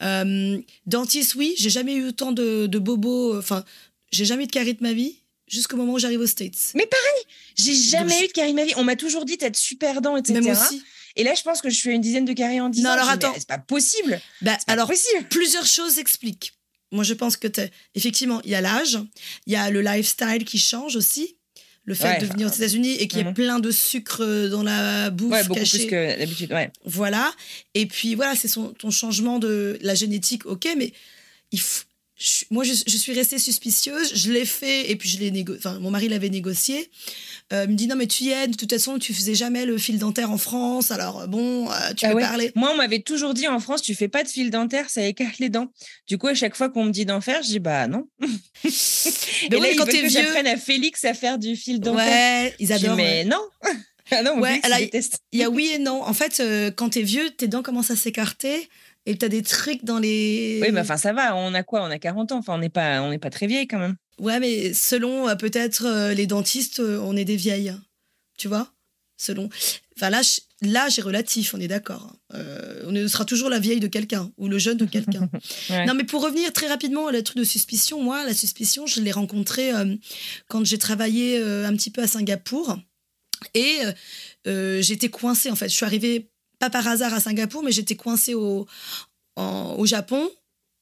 Euh, dentiste, oui, j'ai jamais eu autant de, de bobos. Enfin, j'ai jamais eu de carie de ma vie jusqu'au moment où j'arrive aux States. Mais pareil, j'ai jamais eu de carie de ma vie. On m'a toujours dit d'être super dent, etc. Même aussi. Et là, je pense que je fais une dizaine de caries en 10 Non, ans. alors dis, attends. C'est pas possible. Bah, pas alors, possible. plusieurs choses s'expliquent. Moi, je pense que effectivement, il y a l'âge, il y a le lifestyle qui change aussi. Le fait Ouais, de venir aux enfin, États-Unis et qu'il y ait mhm. plein de sucre euh, dans la bouffe Ouais, beaucoup cachée. plus que d'habitude. Ouais. Voilà. Et puis voilà, c'est ton changement de la génétique, ok, mais il f- je- moi, je, je suis restée suspicieuse, je l'ai fait, et puis je l'ai négocié. Enfin, mon mari l'avait négocié. Euh, il me dit non, mais tu y es, de toute façon, tu faisais jamais le fil dentaire en France, alors euh, bon, euh, tu Ah peux ouais. parler. Moi, on m'avait toujours dit en France, tu fais pas de fil dentaire, ça écarte les dents. Du coup, à chaque fois qu'on me dit d'en faire, je dis bah non. Mais Et ouais, là, ils quand t'es vieux- j'apprenne à Félix à faire du fil dentaire. Ouais, ils Je dis, adorent. mais non. ah non, Ouais. Il y a oui et non. En fait, euh, quand t'es vieux, tes dents commencent à s'écarter et t'as des trucs dans les. Oui, mais enfin, ça va. On a quoi? On a 40 ans. Enfin, on n'est pas, on pas très vieille quand même. Ouais, mais selon euh, peut-être euh, les dentistes, euh, on est des vieilles. Tu vois? Selon. Enfin, l'âge l'âge est relatif, on est d'accord. Euh, on sera toujours la vieille de quelqu'un ou le jeune de quelqu'un. Ouais. Non, mais pour revenir très rapidement à la truc de suspicion, moi, la suspicion, je l'ai rencontrée euh, quand j'ai travaillé euh, un petit peu à Singapour. Et j'étais coincée, en fait. Je suis arrivée, pas par hasard à Singapour, mais j'étais coincée au, en- au Japon.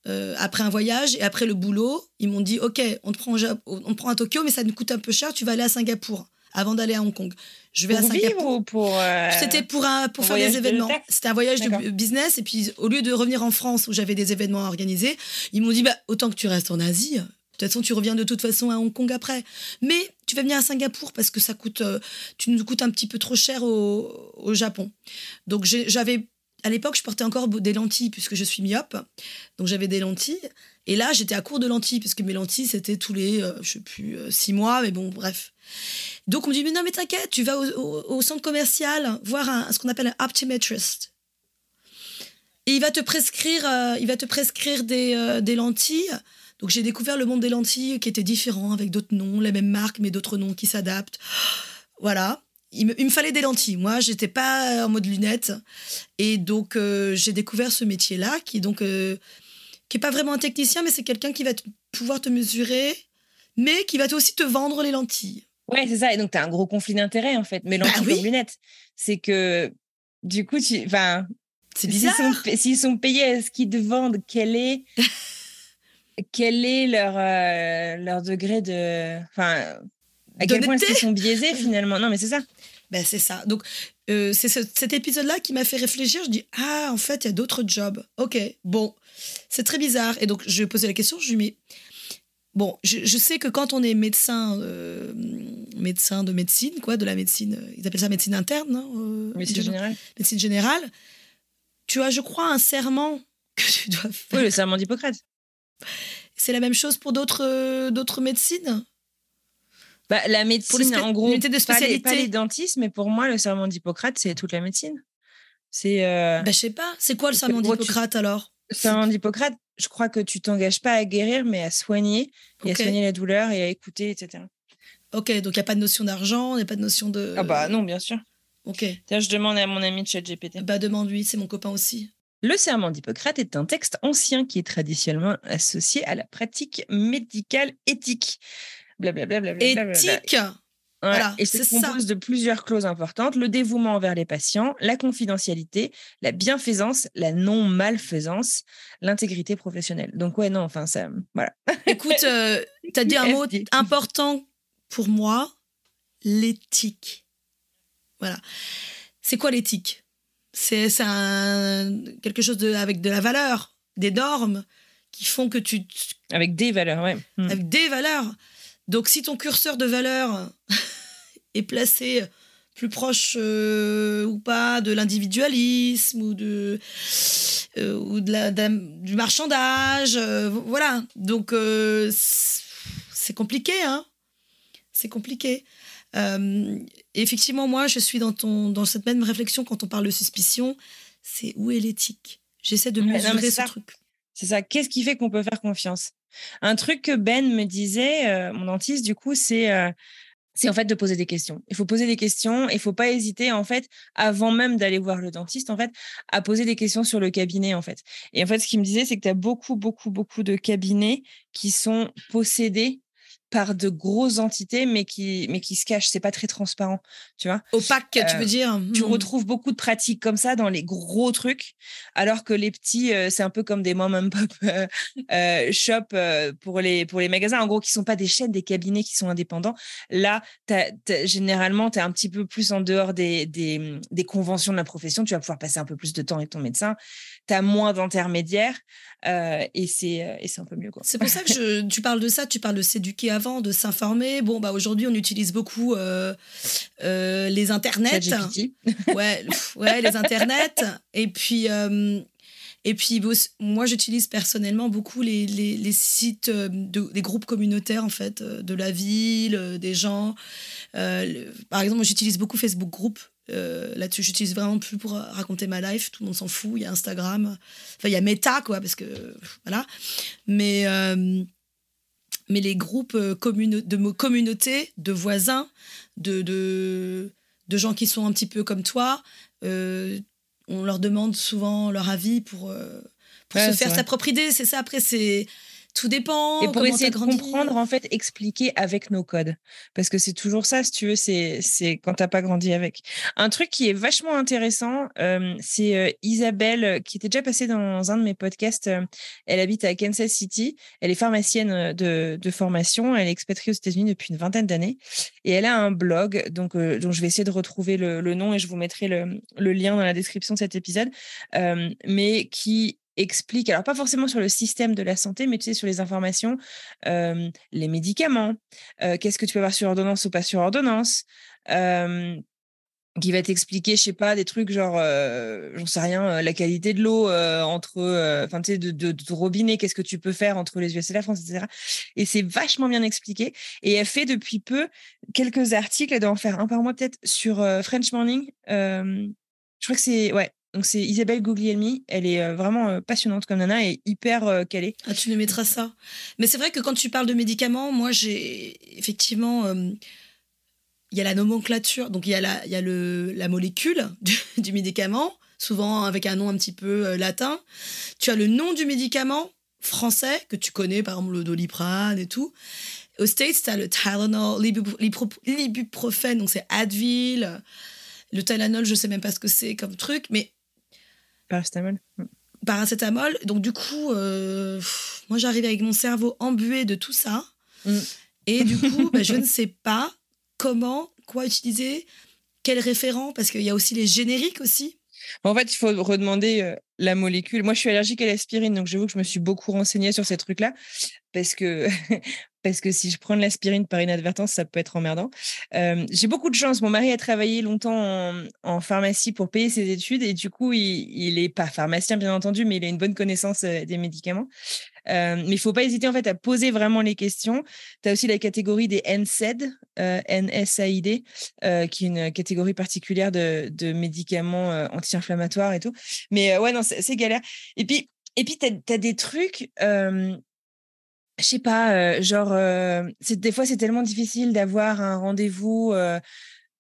euh, après un voyage et après le boulot, ils m'ont dit Ok, on te, prend au on te prend à Tokyo, mais ça nous coûte un peu cher, tu vas aller à Singapour avant d'aller à Hong Kong. Je vais Pour à Singapour. ou pour. euh, C'était pour, un, pour faire des de événements. C'était un voyage de business. Et puis, au lieu de revenir en France où j'avais des événements à organiser, ils m'ont dit bah, autant que tu restes en Asie. Toute façon, tu reviens de toute façon à Hong Kong après. Mais tu vas venir à Singapour parce que ça coûte, euh, tu nous coûtes un petit peu trop cher au, au Japon. Donc, j'avais. À l'époque, je portais encore des lentilles puisque je suis myope. Donc, j'avais des lentilles. Et là, j'étais à court de lentilles parce que mes lentilles, c'était tous les, euh, je sais plus, euh, six mois. Mais bon, bref. Donc on me dit mais non mais t'inquiète, tu vas au, au- centre commercial voir ce qu'on appelle un optometrist. Et il va te prescrire, il va te prescrire des, des lentilles. Donc j'ai découvert le monde des lentilles qui était différent avec d'autres noms, les mêmes marques mais d'autres noms qui s'adaptent. Voilà. Il me, il me fallait des lentilles. Moi, j'étais pas en mode lunettes. Et donc, euh, j'ai découvert ce métier-là, qui donc euh, qui est pas vraiment un technicien, mais c'est quelqu'un qui va te- pouvoir te mesurer, mais qui va aussi te vendre les lentilles. Ouais, c'est ça. Et donc, tu as un gros conflit d'intérêt, en fait. Mais lentilles Bah oui. lunettes. C'est que, du coup, tu. Enfin, C'est bizarre. s'ils sont payés à ce qu'ils te vendent, quel est? quel est leur, euh, leur degré de. Enfin. À quel point qu'ils sont biaisés finalement? Non, mais c'est ça. Ben, c'est ça. Donc, euh, c'est ce- cet épisode-là qui m'a fait réfléchir. Je dis, ah, en fait, il y a d'autres jobs. Ok, bon, c'est très bizarre. Et donc, je vais poser la question. Je lui mais bon, je, je sais que quand on est médecin, euh, médecin de médecine, quoi, de la médecine, ils appellent ça médecine interne, non? Euh, Mais c'est géné- général. médecine générale, tu as, je crois, un serment que tu dois faire. Oui, le serment d'Hippocrate. C'est la même chose pour d'autres euh, d'autres médecines? Bah, la médecine, en gros, pas les, pas spécialité. les dentistes, mais pour moi, le serment d'Hippocrate, c'est toute la médecine. C'est. euh, Ben, je sais pas. C'est quoi le serment tu- d'Hippocrate alors? Le serment d'Hippocrate, je crois que tu t'engages pas à guérir, mais à soigner, et à soigner la douleur, et à écouter, etc. Ok, donc il n'y a pas de notion d'argent, il n'y a pas de notion de. Ah bah non, bien sûr. Ok. Tiens, je demande à mon ami de ChatGPT. Bah demande-lui, c'est mon copain aussi. Le serment d'Hippocrate est un texte ancien qui est traditionnellement associé à la pratique médicale éthique. Blablabla. blablabla. Éthique Ouais, Voilà, et se c'est ça. compose de plusieurs clauses importantes le dévouement envers les patients, la confidentialité, la bienfaisance, la non-malfaisance, l'intégrité professionnelle. Donc, ouais, non, enfin, ça. Voilà. Écoute, euh, t'as dit un mot important pour moi, l'éthique. Voilà. C'est quoi l'éthique? C'est quelque chose de, avec de la valeur, des normes qui font que tu Avec des valeurs, ouais. Hmm. avec des valeurs. Donc, si ton curseur de valeur est placé plus proche euh, ou pas de l'individualisme ou de euh, ou de la, du marchandage, euh, voilà. Donc, c'est c'est compliqué, hein. C'est compliqué. Effectivement, moi, je suis dans, ton, dans cette même réflexion quand on parle de suspicion. C'est où est l'éthique? J'essaie de non, mesurer ce ça. truc. C'est ça. Qu'est-ce qui fait qu'on peut faire confiance? Un truc que Ben me disait, euh, mon dentiste, du coup, c'est euh, c'est en fait de poser des questions. Il faut poser des questions et il faut pas hésiter en fait avant même d'aller voir le dentiste en fait à poser des questions sur le cabinet en fait. Et en fait ce qu'il me disait c'est que tu as beaucoup beaucoup beaucoup de cabinets qui sont possédés par de grosses entités, mais qui, mais qui se cachent. C'est pas très transparent, tu vois? Opaque, tu Euh, veux dire? Tu Hmm. retrouves beaucoup de pratiques comme ça dans les gros trucs, alors que les petits, euh, c'est un peu comme des mom and pop euh, shop euh, pour les pour les magasins, en gros, qui sont pas des chaînes, des cabinets qui sont indépendants. Là, généralement, tu es un petit peu plus en dehors des, des, des conventions de la profession. Tu vas pouvoir passer un peu plus de temps avec ton médecin. Tu as moins d'intermédiaires euh, et c'est euh, et c'est un peu mieux. Quoi. C'est pour ça que je- tu parles de ça, tu parles de s'éduquer avant, de s'informer. Bon, bah aujourd'hui, on utilise beaucoup euh, euh, les internets. Ouais, ouais, les internets. Et puis, euh, et puis bos- moi, j'utilise personnellement beaucoup les, les, les sites, euh, de, des groupes communautaires, en fait, de la ville, des gens. Euh, par exemple, j'utilise beaucoup Facebook Group. Euh, Là-dessus, j'utilise vraiment plus pour raconter ma life. Tout le monde s'en fout. Il y a Instagram. Enfin, il y a Meta, quoi, parce que voilà. Mais, euh, mais les groupes euh, de mo- communautés, de voisins, de, de, de gens qui sont un petit peu comme toi, euh, on leur demande souvent leur avis pour, pour Ouais, se faire sa propre idée. C'est ça, après, c'est. Tout dépend. Et pour essayer de comprendre, en fait, expliquer avec nos codes. Parce que c'est toujours ça, si tu veux, c'est c'est quand t'as pas grandi avec. Un truc qui est vachement intéressant, euh, c'est euh, Isabelle, euh, qui était déjà passée dans un de mes podcasts. euh, elle habite à Kansas City. Elle est pharmacienne de, de formation. Elle est expatriée aux États-Unis depuis une vingtaine d'années. Et elle a un blog, donc, dont je vais essayer de retrouver le, le nom et je vous mettrai le, le lien dans la description de cet épisode. mais qui explique, alors pas forcément sur le système de la santé, mais tu sais, sur les informations, les médicaments, qu'est-ce que tu peux avoir sur ordonnance ou pas sur ordonnance, qui va t'expliquer, je sais pas, des trucs genre, j'en sais rien, la qualité de l'eau entre, enfin, tu sais, de, de, robinet, qu'est-ce que tu peux faire entre les US et la France, etc. Et c'est vachement bien expliqué. Et elle fait depuis peu quelques articles, elle doit en faire un par mois peut-être, sur French Morning. Je crois que c'est, ouais. Donc c'est Isabelle Guglielmi, elle est euh, vraiment euh, passionnante comme nana et hyper euh, calée. Ah, tu nous mettras ça. Mais c'est vrai que quand tu parles de médicaments, moi, j'ai effectivement. Il y a la nomenclature, donc il y a la, y a le, la molécule du, médicament, souvent avec un nom un petit peu latin. Tu as le nom du médicament français, que tu connais, par exemple le doliprane et tout. Aux States, tu as le Tylenol, l'ibuprofène, donc c'est Advil. Le Tylenol, je sais même pas ce que c'est comme truc, mais Paracétamol. Mm. paracétamol. Donc, du coup, euh, moi, j'arrive avec mon cerveau embué de tout ça. Mm. Et du coup, bah, je ne sais pas comment, quoi utiliser, quel référent, parce qu'il y a aussi les génériques aussi. En fait, il faut redemander euh, la molécule. Moi, je suis allergique à l'aspirine, donc j'avoue que je me suis beaucoup renseignée sur ces trucs-là. Parce que, parce que si je prends de l'aspirine par inadvertance, ça peut être emmerdant. Euh, J'ai beaucoup de chance. Mon mari a travaillé longtemps en, pharmacie pour payer ses études. Et du coup, il n'est pas pharmacien, bien entendu, mais il a une bonne connaissance euh, des médicaments. Euh, mais il faut pas hésiter en fait à poser vraiment les questions. Tu as aussi la catégorie des NSAID, qui est une catégorie particulière de, médicaments anti-inflammatoires et tout. Mais ouais, non, c'est galère. Et puis, et puis tu as, des trucs, je sais pas, euh, genre, euh, c'est- des fois, c'est tellement difficile d'avoir un rendez-vous euh,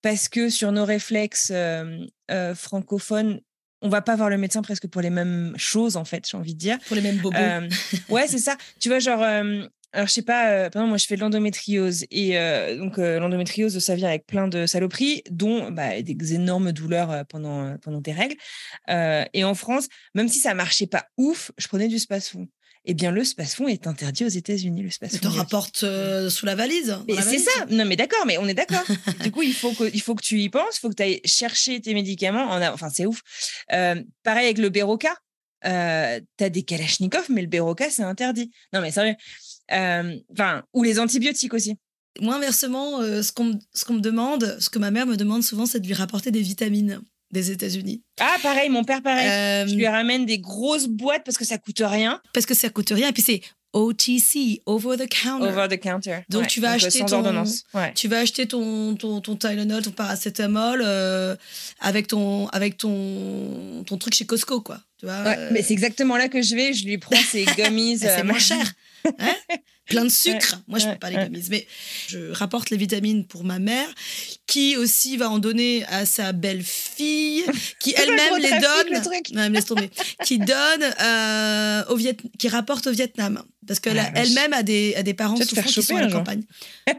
parce que sur nos réflexes francophones, on va pas voir le médecin presque pour les mêmes choses, en fait, j'ai envie de dire. Pour les mêmes bobos. Ouais, c'est ça. Tu vois, genre, alors je sais pas, euh, par exemple, moi je fais de l'endométriose et euh, donc euh, l'endométriose, ça vient avec plein de saloperies, dont bah, des énormes douleurs pendant, pendant tes règles. Et en France, même si ça marchait pas ouf, je prenais du spasfon. Eh bien, le spasfon est interdit aux États-Unis. Le spasfon. T'en rapportes euh, sous la valise. c'est ça. Non, mais d'accord, mais on est d'accord. du coup, il faut que, il faut que tu y penses, il faut que tu ailles chercher tes médicaments. En Enfin, c'est ouf. Euh, pareil avec le Béroca. Euh, tu as des Kalachnikov, mais le Béroca, c'est interdit. Non, mais sérieux. Euh, Enfin, ou les antibiotiques aussi. Moi, inversement, euh, ce qu'on me- ce qu'on me demande, ce que ma mère me demande souvent, c'est de lui rapporter des vitamines des États-Unis. Ah, pareil, mon père, pareil. Euh, Je lui ramène des grosses boîtes parce que ça coûte rien. parce que ça coûte rien. Et puis c'est OTC, over the counter. Over the counter. Donc, Ouais, tu vas acheter sans ton- ordonnance. Ouais. Tu vas acheter ton, ton, ton Tylenol, ton paracétamol euh, avec, ton, avec ton, ton truc chez Costco, quoi. Tu vois, Ouais, euh, mais c'est exactement là que je vais. Je lui prends ses gummies. c'est euh, moins cher. Hein Plein de sucre. Moi, je ouais, peux pas les gummies. Mais je rapporte les vitamines pour ma mère, qui aussi va en donner à sa belle-fille, qui elle-même les donne. le laisse tomber. qui donne euh, au Viet... qui rapporte au Vietnam. Parce qu'elle Ah, elle-même a des, a des parents souffrants qui sont à la campagne.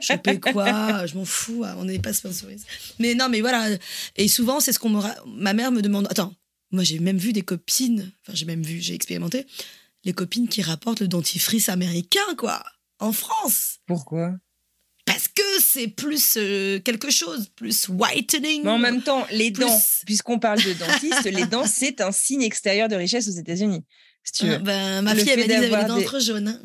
Choper quoi? Je m'en fous. hein, On n'est pas sponsorisé. Mais non, mais voilà. Et souvent, c'est ce qu'on me. ra- Ma mère me demande. Attends, moi, j'ai même vu des copines. Enfin, j'ai même vu, j'ai expérimenté. Les copines qui rapportent le dentifrice américain, quoi. En France. Pourquoi? Parce que c'est plus euh, quelque chose, plus whitening. Mais en même temps, les Plus- dents, puisqu'on parle de dentiste, les dents, c'est un signe extérieur de richesse aux États-Unis. Si tu veux. Ah, ben, ma Le fille, elle fait m'a dit qu'elle avait les dents des- trop jaunes.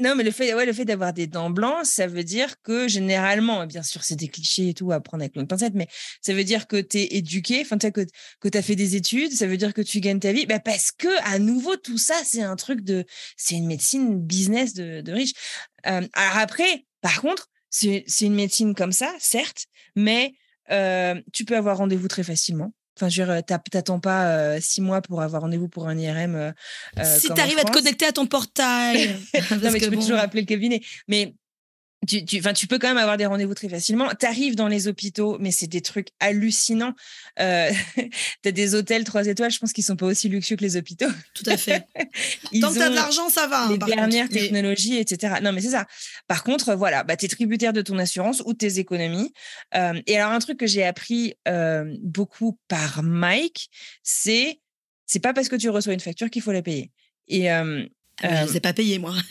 Non, mais le fait, ouais, le fait d'avoir des dents blanches, ça veut dire que généralement, bien sûr, c'est des clichés et tout à prendre avec une pincette, mais ça veut dire que tu es éduqué, enfin, que, que tu as fait des études, ça veut dire que tu gagnes ta vie. Bah, parce que, à nouveau, tout ça, c'est un truc de. C'est une médecine business de, de riche. Euh, alors après, par contre, c'est c'est une médecine comme ça, certes, mais euh, tu peux avoir rendez-vous très facilement. Enfin, je veux dire, t'attends pas euh, six mois pour avoir rendez-vous pour un IRM. euh, euh, si comme tu en arrives à te connecter à ton portail. non, mais tu peux toujours appeler le cabinet. Mais tu, tu, tu peux quand même avoir des rendez-vous très facilement. Tu arrives dans les hôpitaux, mais c'est des trucs hallucinants. Euh, tu as des hôtels trois étoiles, je pense qu'ils sont pas aussi luxueux que les hôpitaux. Tout à fait. Tant que t'as de ont l'argent, ça va. hein, les par dernières contre. Mais- technologies, etc. Non, mais c'est ça. Par contre, voilà, bah, tu es tributaire de ton assurance ou de tes économies. Euh, et alors, un truc que j'ai appris euh, beaucoup par Mike, c'est c'est pas parce que tu reçois une facture qu'il faut la payer. Et, euh, Ah, mais je les ai pas payés, moi.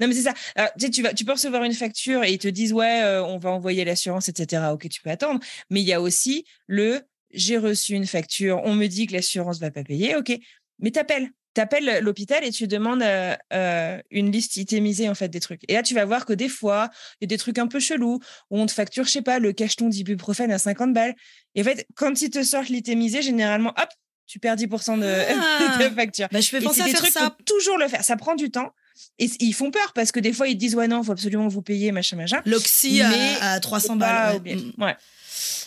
non, mais c'est ça. Alors, tu, sais, tu, vas, tu peux recevoir une facture et ils te disent, ouais, euh, on va envoyer l'assurance, etc. Ok, tu peux attendre. Mais il y a aussi le j'ai reçu une facture, on me dit que l'assurance va pas payer. Ok, mais t'appelles. T'appelles l'hôpital et tu demandes euh, euh, une liste itémisée en fait des trucs. Et là, tu vas voir que des fois, il y a des trucs un peu chelous où on te facture, je sais pas, le cacheton d'ibuprofène à 50 balles. Et en fait, quand ils te sortent l'itémisé, généralement, hop, tu perds 10% de, Ah. de facture. Bah, je vais Et penser à des faire trucs, ça. faut toujours le faire. Ça prend du temps. Et ils font peur parce que des fois, ils te disent, ouais, non, faut absolument vous payiez, machin, machin. L'oxy à, à 300 Faut pas balles. ouais. Mm. Ouais.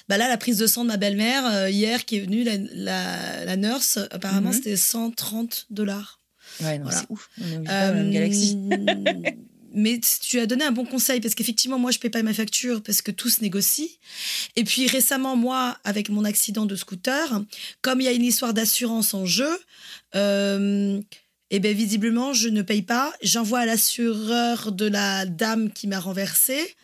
Bah là, la prise de sang de ma belle-mère, euh, hier, qui est venue, la, la, la nurse, apparemment, Mhm. c'était 130 dollars. Ouais, non, Voilà. c'est ouf. On obligé dans mais tu as donné un bon conseil parce qu'effectivement, moi, je paie pas ma facture parce que tout se négocie. Et puis récemment, moi, avec mon accident de scooter, comme il y a une histoire d'assurance en jeu, euh, et ben visiblement, je ne paye pas. J'envoie à l'assureur de la dame qui m'a renversé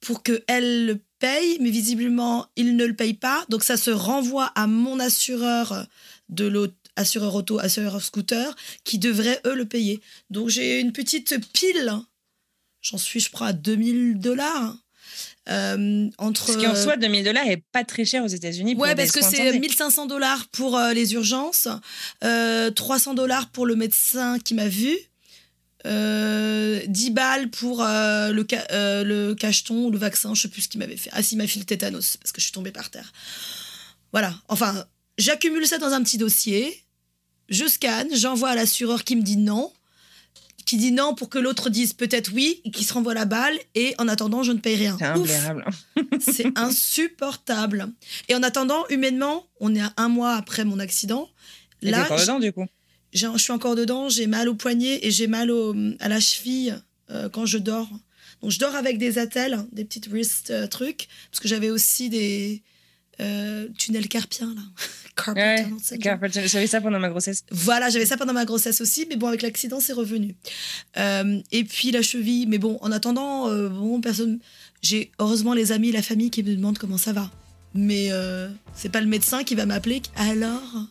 pour que elle le paye, mais visiblement, il ne le paye pas. Donc ça se renvoie à mon assureur de auto, assureur scooter, qui devraient, eux, le payer. Donc, j'ai une petite pile. J'en suis, je crois, à 2000 dollars. Euh, entre... Ce qui en soi, 2000 dollars est pas très cher aux États-Unis. Ouais, parce que c'est santé. 1500 dollars pour euh, les urgences, euh, 300 dollars pour le médecin qui m'a vu, euh, 10 balles pour euh, le, ca- euh, le cacheton ou le vaccin, je sais plus ce qu'il m'avait fait. Ah, si, il m'a fait le tétanos parce que je suis tombée par terre. Voilà, enfin, j'accumule ça dans un petit dossier, je scanne, j'envoie à l'assureur qui me dit non, qui dit non pour que l'autre dise peut-être oui, et qui se renvoie la balle, et en attendant, je ne paye rien. C'est insupportable. Et en attendant, humainement, on est à un mois après mon accident. Et Là, encore dedans, du coup. je suis encore dedans, j'ai mal au poignet et j'ai mal au- à la cheville euh, quand je dors. Donc je dors avec des attelles, des petites wrist euh, trucs, parce que j'avais aussi des euh, là. Ouais, tunnel c'est syndrome. clair. J'avais ça pendant ma grossesse. Voilà, j'avais ça pendant ma grossesse aussi, mais bon, avec l'accident, c'est revenu. Euh, et puis la cheville, mais bon, en attendant, euh, bon, personne. J'ai heureusement les amis, la famille qui me demandent comment ça va. Mais c'est pas le médecin qui va m'appeler. Alors?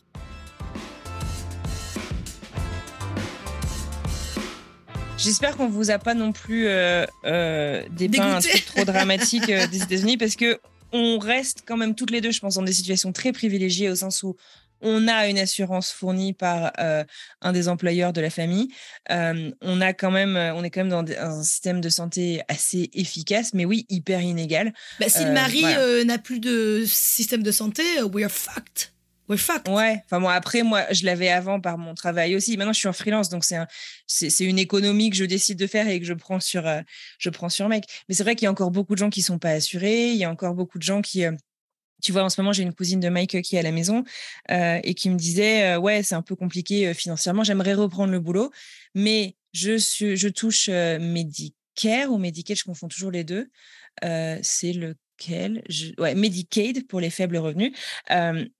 J'espère qu'on vous a pas non plus euh, euh, dépeint un Dégoûté. truc trop dramatique euh, des États-Unis parce que on reste quand même toutes les deux, je pense, dans des situations très privilégiées au sens où on a une assurance fournie par euh, un des employeurs de la famille. Euh, on a quand même, on est quand même dans un système de santé assez efficace, mais oui, hyper inégal. bah, Si Euh, le mari voilà. euh, n'a plus de système de santé, euh, we're fucked. Ouais. Enfin bon, après moi, je l'avais avant par mon travail aussi. Maintenant, je suis en freelance, donc c'est un, une économie que je décide de faire et que je prends sur, euh, je prends sur mec. Mais c'est vrai qu'il y a encore beaucoup de gens qui sont pas assurés. Il y a encore beaucoup de gens qui euh, tu vois, en ce moment, j'ai une cousine de Mike qui est à la maison euh, et qui me disait Ouais, c'est un peu compliqué financièrement, j'aimerais reprendre le boulot, mais je, suis, je touche Medicare ou Medicaid, je confonds toujours les deux. c'est lequel je... Ouais, Medicaid pour les faibles revenus.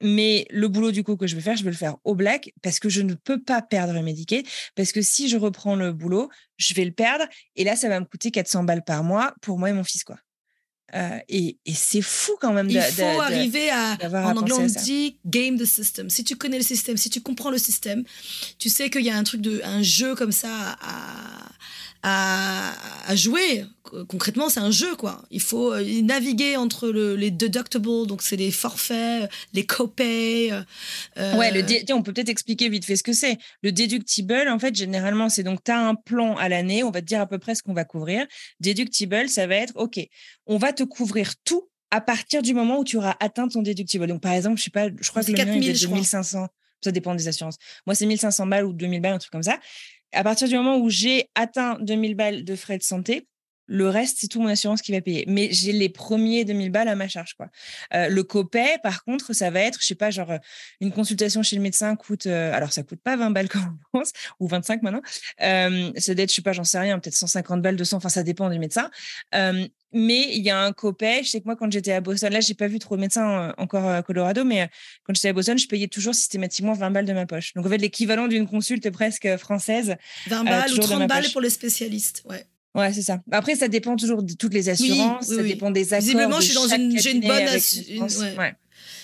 mais le boulot du coup que je vais faire, je vais le faire au black parce que je ne peux pas perdre Medicaid. Parce que si je reprends le boulot, je vais le perdre. Et là, ça va me coûter 400 balles par mois pour moi et mon fils. quoi. Euh, et, c'est fou quand même. Il faut arriver à, en anglais on dit game the system. Si tu connais le système, si tu comprends le système, tu sais qu'il y a un truc de, un jeu comme ça à, à, à jouer. Concrètement, c'est un jeu, quoi. Il faut euh, naviguer entre le, les deductibles, donc c'est les forfaits, les copays. Euh, ouais, le on peut peut-être expliquer vite fait ce que c'est. Le deductible, en fait, généralement, c'est donc tu as un plan à l'année, on va te dire à peu près ce qu'on va couvrir. Deductible, ça va être, OK, on va te couvrir tout à partir du moment où tu auras atteint ton deductible. Donc, par exemple, je sais pas, je crois que le mien, est de 1500. Ça dépend des assurances. Moi, c'est 1500 balles ou 2000 balles, un truc comme ça à partir du moment où j'ai atteint 2000 balles de frais de santé, le reste, c'est tout mon assurance qui va payer. Mais j'ai les premiers 2000 balles à ma charge. Quoi. Euh, le copay, par contre, ça va être, je sais pas, genre, euh, une consultation chez le médecin coûte, euh, alors ça coûte pas 20 balles comme on pense, ou 25 maintenant. ça doit être, je sais pas, j'en sais rien, peut-être 150 balles, 200, enfin, ça dépend du médecin. mais il y a un copay. Je sais que moi, quand j'étais à Boston, là, j'ai pas vu trop de médecins encore à Colorado, mais quand j'étais à Boston, je payais toujours systématiquement 20 balles de ma poche. Donc, en fait, l'équivalent d'une consulte presque française. 20 balles ou 30 balles pour les spécialistes, ouais. Ouais, c'est ça. Après, ça dépend toujours de toutes les assurances, ça dépend des accords. Visiblement, je suis dans une, j'ai une bonne assurance.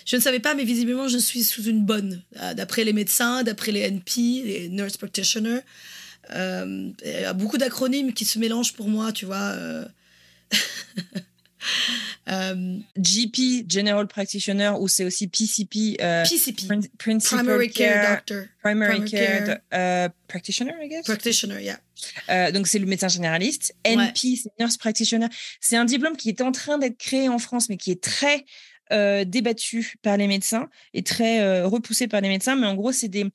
Je ne savais pas, mais visiblement, je suis sous une bonne. Euh, d'après les médecins, d'après les NP, les nurse practitioners. Euh, il y a beaucoup d'acronymes qui se mélangent pour moi, tu vois. Euh. Euh, GP, General Practitioner, ou c'est aussi PCP, euh, PCP, Primary Care, Doctor, Primary, Care, euh, Practitioner, I guess? Practitioner, yeah. donc c'est le médecin généraliste. NP, c'est Nurse Practitioner. C'est un diplôme qui est en train d'être créé en France, mais qui est très débattu par les médecins et très repoussé par les médecins. Mais en gros, c'est des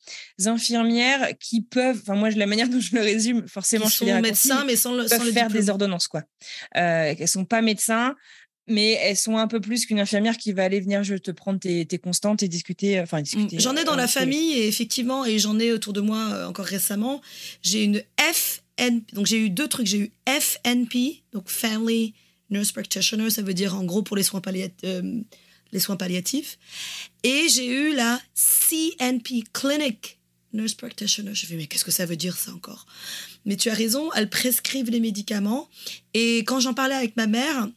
infirmières qui peuvent, enfin moi, la manière dont je le résume, forcément, je sont médecins, mais sans le, peuvent faire des ordonnances, quoi. Euh, elles sont pas médecins, mais elles sont un peu plus qu'une infirmière qui va aller venir je te prendre tes, tes constantes et discuter. Enfin, discuter. J'en ai dans la famille, et effectivement, et j'en ai autour de moi encore récemment. J'ai une FN, donc j'ai eu deux trucs. J'ai eu FNP, donc Family Nurse Practitioner, ça veut dire en gros pour les soins, euh, les soins palliatifs. Et j'ai eu la CNP, Clinic Nurse Practitioner. Je me mais qu'est-ce que ça veut dire ça encore? Mais tu as raison, elles prescrivent les médicaments. Et quand j'en parlais avec ma mère,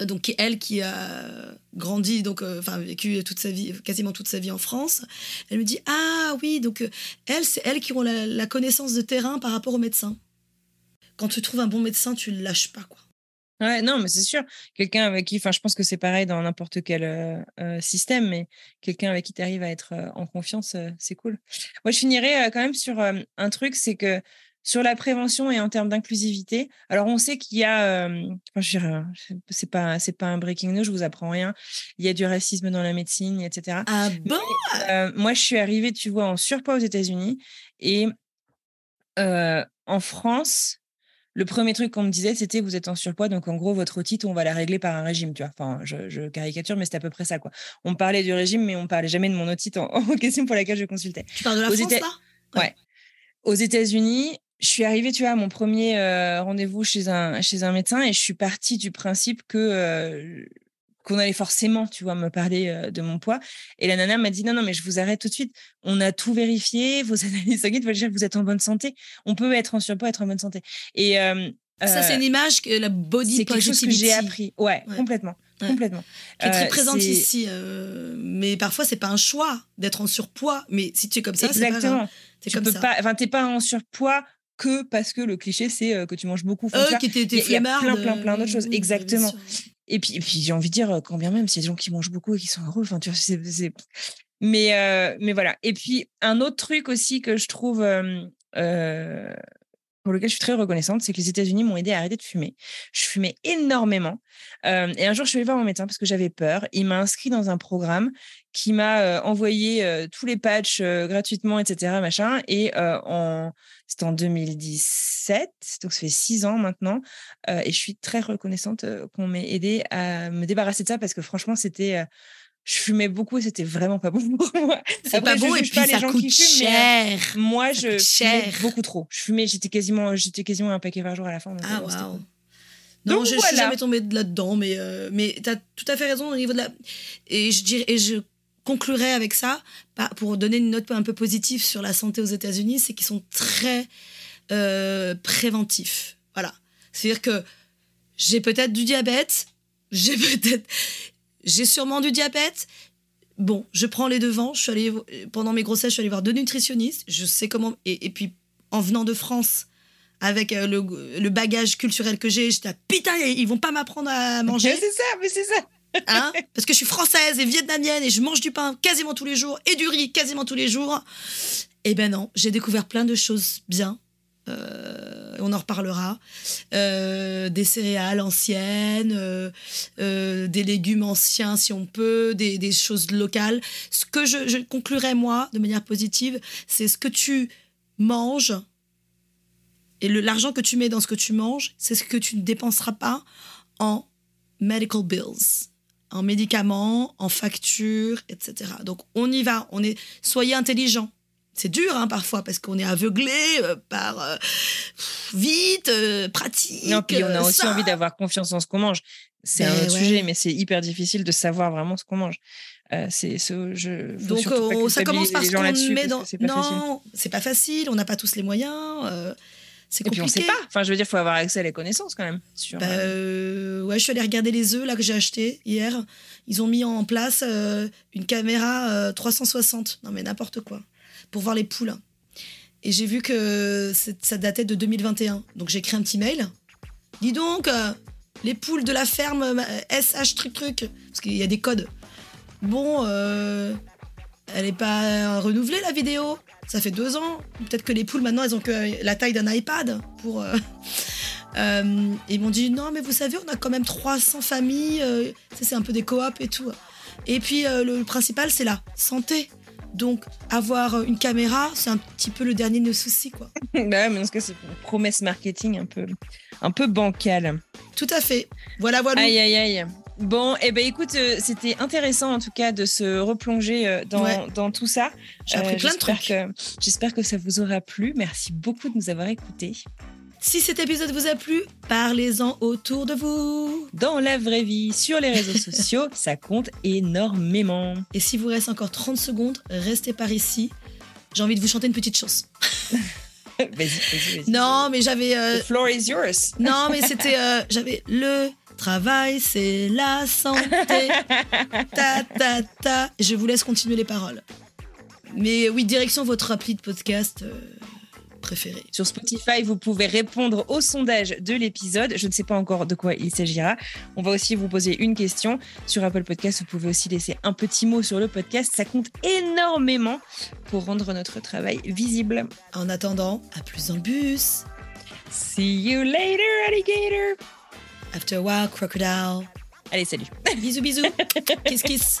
euh, donc elle qui a grandi donc euh, enfin vécu toute sa vie quasiment toute sa vie en France elle me dit ah oui donc elles c'est elles qui ont la, la, connaissance de terrain par rapport aux médecins quand tu trouves un bon médecin tu le lâches pas quoi Ouais, non, mais c'est sûr. Quelqu'un avec qui, enfin, je pense que c'est pareil dans n'importe quel euh, euh, système, mais quelqu'un avec qui tu arrives à être euh, en confiance, c'est cool. Moi, je finirais quand même sur un truc, c'est que sur la prévention et en termes d'inclusivité, alors on sait qu'il y a, enfin, c'est pas, c'est pas un breaking news, je vous apprends rien. Il y a du racisme dans la médecine, etc. Ah bon? Moi, je suis arrivée, tu vois, en surpoids aux États-Unis et en France, le premier truc qu'on me disait, c'était vous êtes en surpoids, donc en gros, votre otite, on va la régler par un régime, tu vois. Enfin, je, caricature, mais c'est à peu près ça, quoi. On parlait du régime, mais on parlait jamais de mon otite en, question pour laquelle je consultais. Tu parles de la France, là? Ouais. Aux États-Unis, je suis arrivée, tu vois, à mon premier euh, rendez-vous chez un, chez un médecin et je suis partie du principe que euh, qu'on allait forcément, tu vois, me parler euh, de mon poids. Et la nana m'a dit non, non, mais je vous arrête tout de suite. On a tout vérifié, vos analyses sanguines veulent dire que vous êtes en bonne santé. On peut être en surpoids, être en bonne santé. Et euh, ça, c'est une euh, image que la body C'est quelque chose que j'ai appris. Ouais, complètement. Complètement. Qui est très présente ici. mais parfois, c'est pas un choix d'être en surpoids. Mais si tu es comme ça, c'est Exactement. Tu comme peux ça. pas. Enfin, t'es pas en surpoids que parce que le cliché c'est que tu manges beaucoup. Euh, qui était a plein, plein, plein d'autres choses. Exactement. Et puis, j'ai envie de dire, quand bien même, s'il y a des gens qui mangent beaucoup et qui sont heureux, enfin, tu vois, c'est. Mais, euh, mais voilà. Et puis, un autre truc aussi que je trouve. Euh, pour lequel je suis très reconnaissante, c'est que les États-Unis m'ont aidé à arrêter de fumer. Je fumais énormément. Euh, et un jour, je suis allée voir mon médecin parce que j'avais peur. Il m'a inscrit dans un programme qui m'a euh, envoyé euh, tous les patchs gratuitement, etc. Machin. Et en... c'était en 2017, donc ça fait six ans maintenant. et je suis très reconnaissante qu'on m'ait aidé à me débarrasser de ça parce que franchement, c'était je fumais beaucoup et c'était vraiment pas bon pour moi. C'est pas bon et puis ça coûte cher. moi, je fumais beaucoup trop. Je fumais, j'étais quasiment, j'étais quasiment un paquet par jour à la fin. ah waouh. Non, je, suis jamais tombée là-dedans, mais euh, mais t'as tout à fait raison au niveau de la. Et je dirais, et je conclurai avec ça pour donner une note un peu positive sur la santé aux États-Unis, c'est qu'ils sont très euh, préventifs. Voilà, c'est-à-dire que j'ai peut-être du diabète, j'ai peut-être j'ai sûrement du diabète. Bon, je prends les devants. Je suis allée, pendant mes grossesses, je suis allée voir deux nutritionnistes. Je sais comment. Et, puis, en venant de France, avec euh, le, bagage culturel que j'ai, j'étais putain, ils vont pas m'apprendre à manger. c'est ça, mais c'est ça. Hein? Parce que je suis française et vietnamienne et je mange du pain quasiment tous les jours et du riz quasiment tous les jours. Eh ben non, j'ai découvert plein de choses bien on en reparlera, euh, des céréales anciennes, euh, des légumes anciens si on peut, des, choses locales. Ce que je, je conclurai moi de manière positive, c'est ce que tu manges et l'argent que tu mets dans ce que tu manges, c'est ce que tu ne dépenseras pas en medical bills en médicaments, en factures, etc. Donc on y va, on est soyez intelligents c'est dur hein, parfois parce qu'on est aveuglé euh, par euh, vite, euh, pratique. Non, puis on a aussi envie d'avoir confiance en ce qu'on mange. C'est un ben autre sujet, mais c'est hyper difficile de savoir vraiment ce qu'on mange. c'est ce, je, Donc ça commence par ce qu'on met dans. non, c'est pas facile. On n'a pas tous les moyens. c'est compliqué. Et puis on sait pas. Enfin, je veux dire, il faut avoir accès à les connaissances quand même. Sur, bah, ouais, je suis allée regarder les œufs là que j'ai achetés hier. Ils ont mis en place une caméra 360. Non mais n'importe quoi pour voir les poules. Et j'ai vu que ça datait de 2021. Donc j'ai écrit un petit mail. Dis donc, euh, les poules de la ferme SH euh, truc truc, parce qu'il y a des codes. Bon, euh, elle n'est pas renouvelée la vidéo. Ça fait deux ans. Peut-être que les poules maintenant elles ont que la taille d'un iPad pour. ils m'ont dit non mais vous savez on a quand même 300 familles. c'est un peu des coops et tout. Et puis le principal c'est la santé. Donc, avoir euh, une caméra, c'est un petit peu le dernier de nos soucis, quoi. bah mais parce que c'est une promesse marketing un peu, un peu bancale. Tout à fait. Voilà, voilà. Aïe, aïe, aïe. Bon, et eh ben écoute, euh, c'était intéressant en tout cas de se replonger euh, dans, dans tout ça. J'ai appris plein de trucs. J'espère que ça vous aura plu. Merci beaucoup de nous avoir écoutés. Si cet épisode vous a plu, parlez-en autour de vous. Dans la vraie vie, sur les réseaux sociaux, ça compte énormément. Et si vous reste encore 30 secondes, restez par ici. J'ai envie de vous chanter une petite chose. vas-y, vas-y, vas-y. Non, mais j'avais. Euh, The floor is yours. non, mais c'était. Euh, j'avais le travail, c'est la santé. ta ta ta. Je vous laisse continuer les paroles. Mais oui, direction votre appli de podcast. Euh, sur Spotify, vous pouvez répondre au sondage de l'épisode. Je ne sais pas encore de quoi il s'agira. On va aussi vous poser une question. Sur Apple Podcast, vous pouvez aussi laisser un petit mot sur le podcast. Ça compte énormément pour rendre notre travail visible. En attendant, à plus dans le bus. See you later, alligator. After a while, crocodile. Allez, salut. bisous, bisous. kiss, kiss.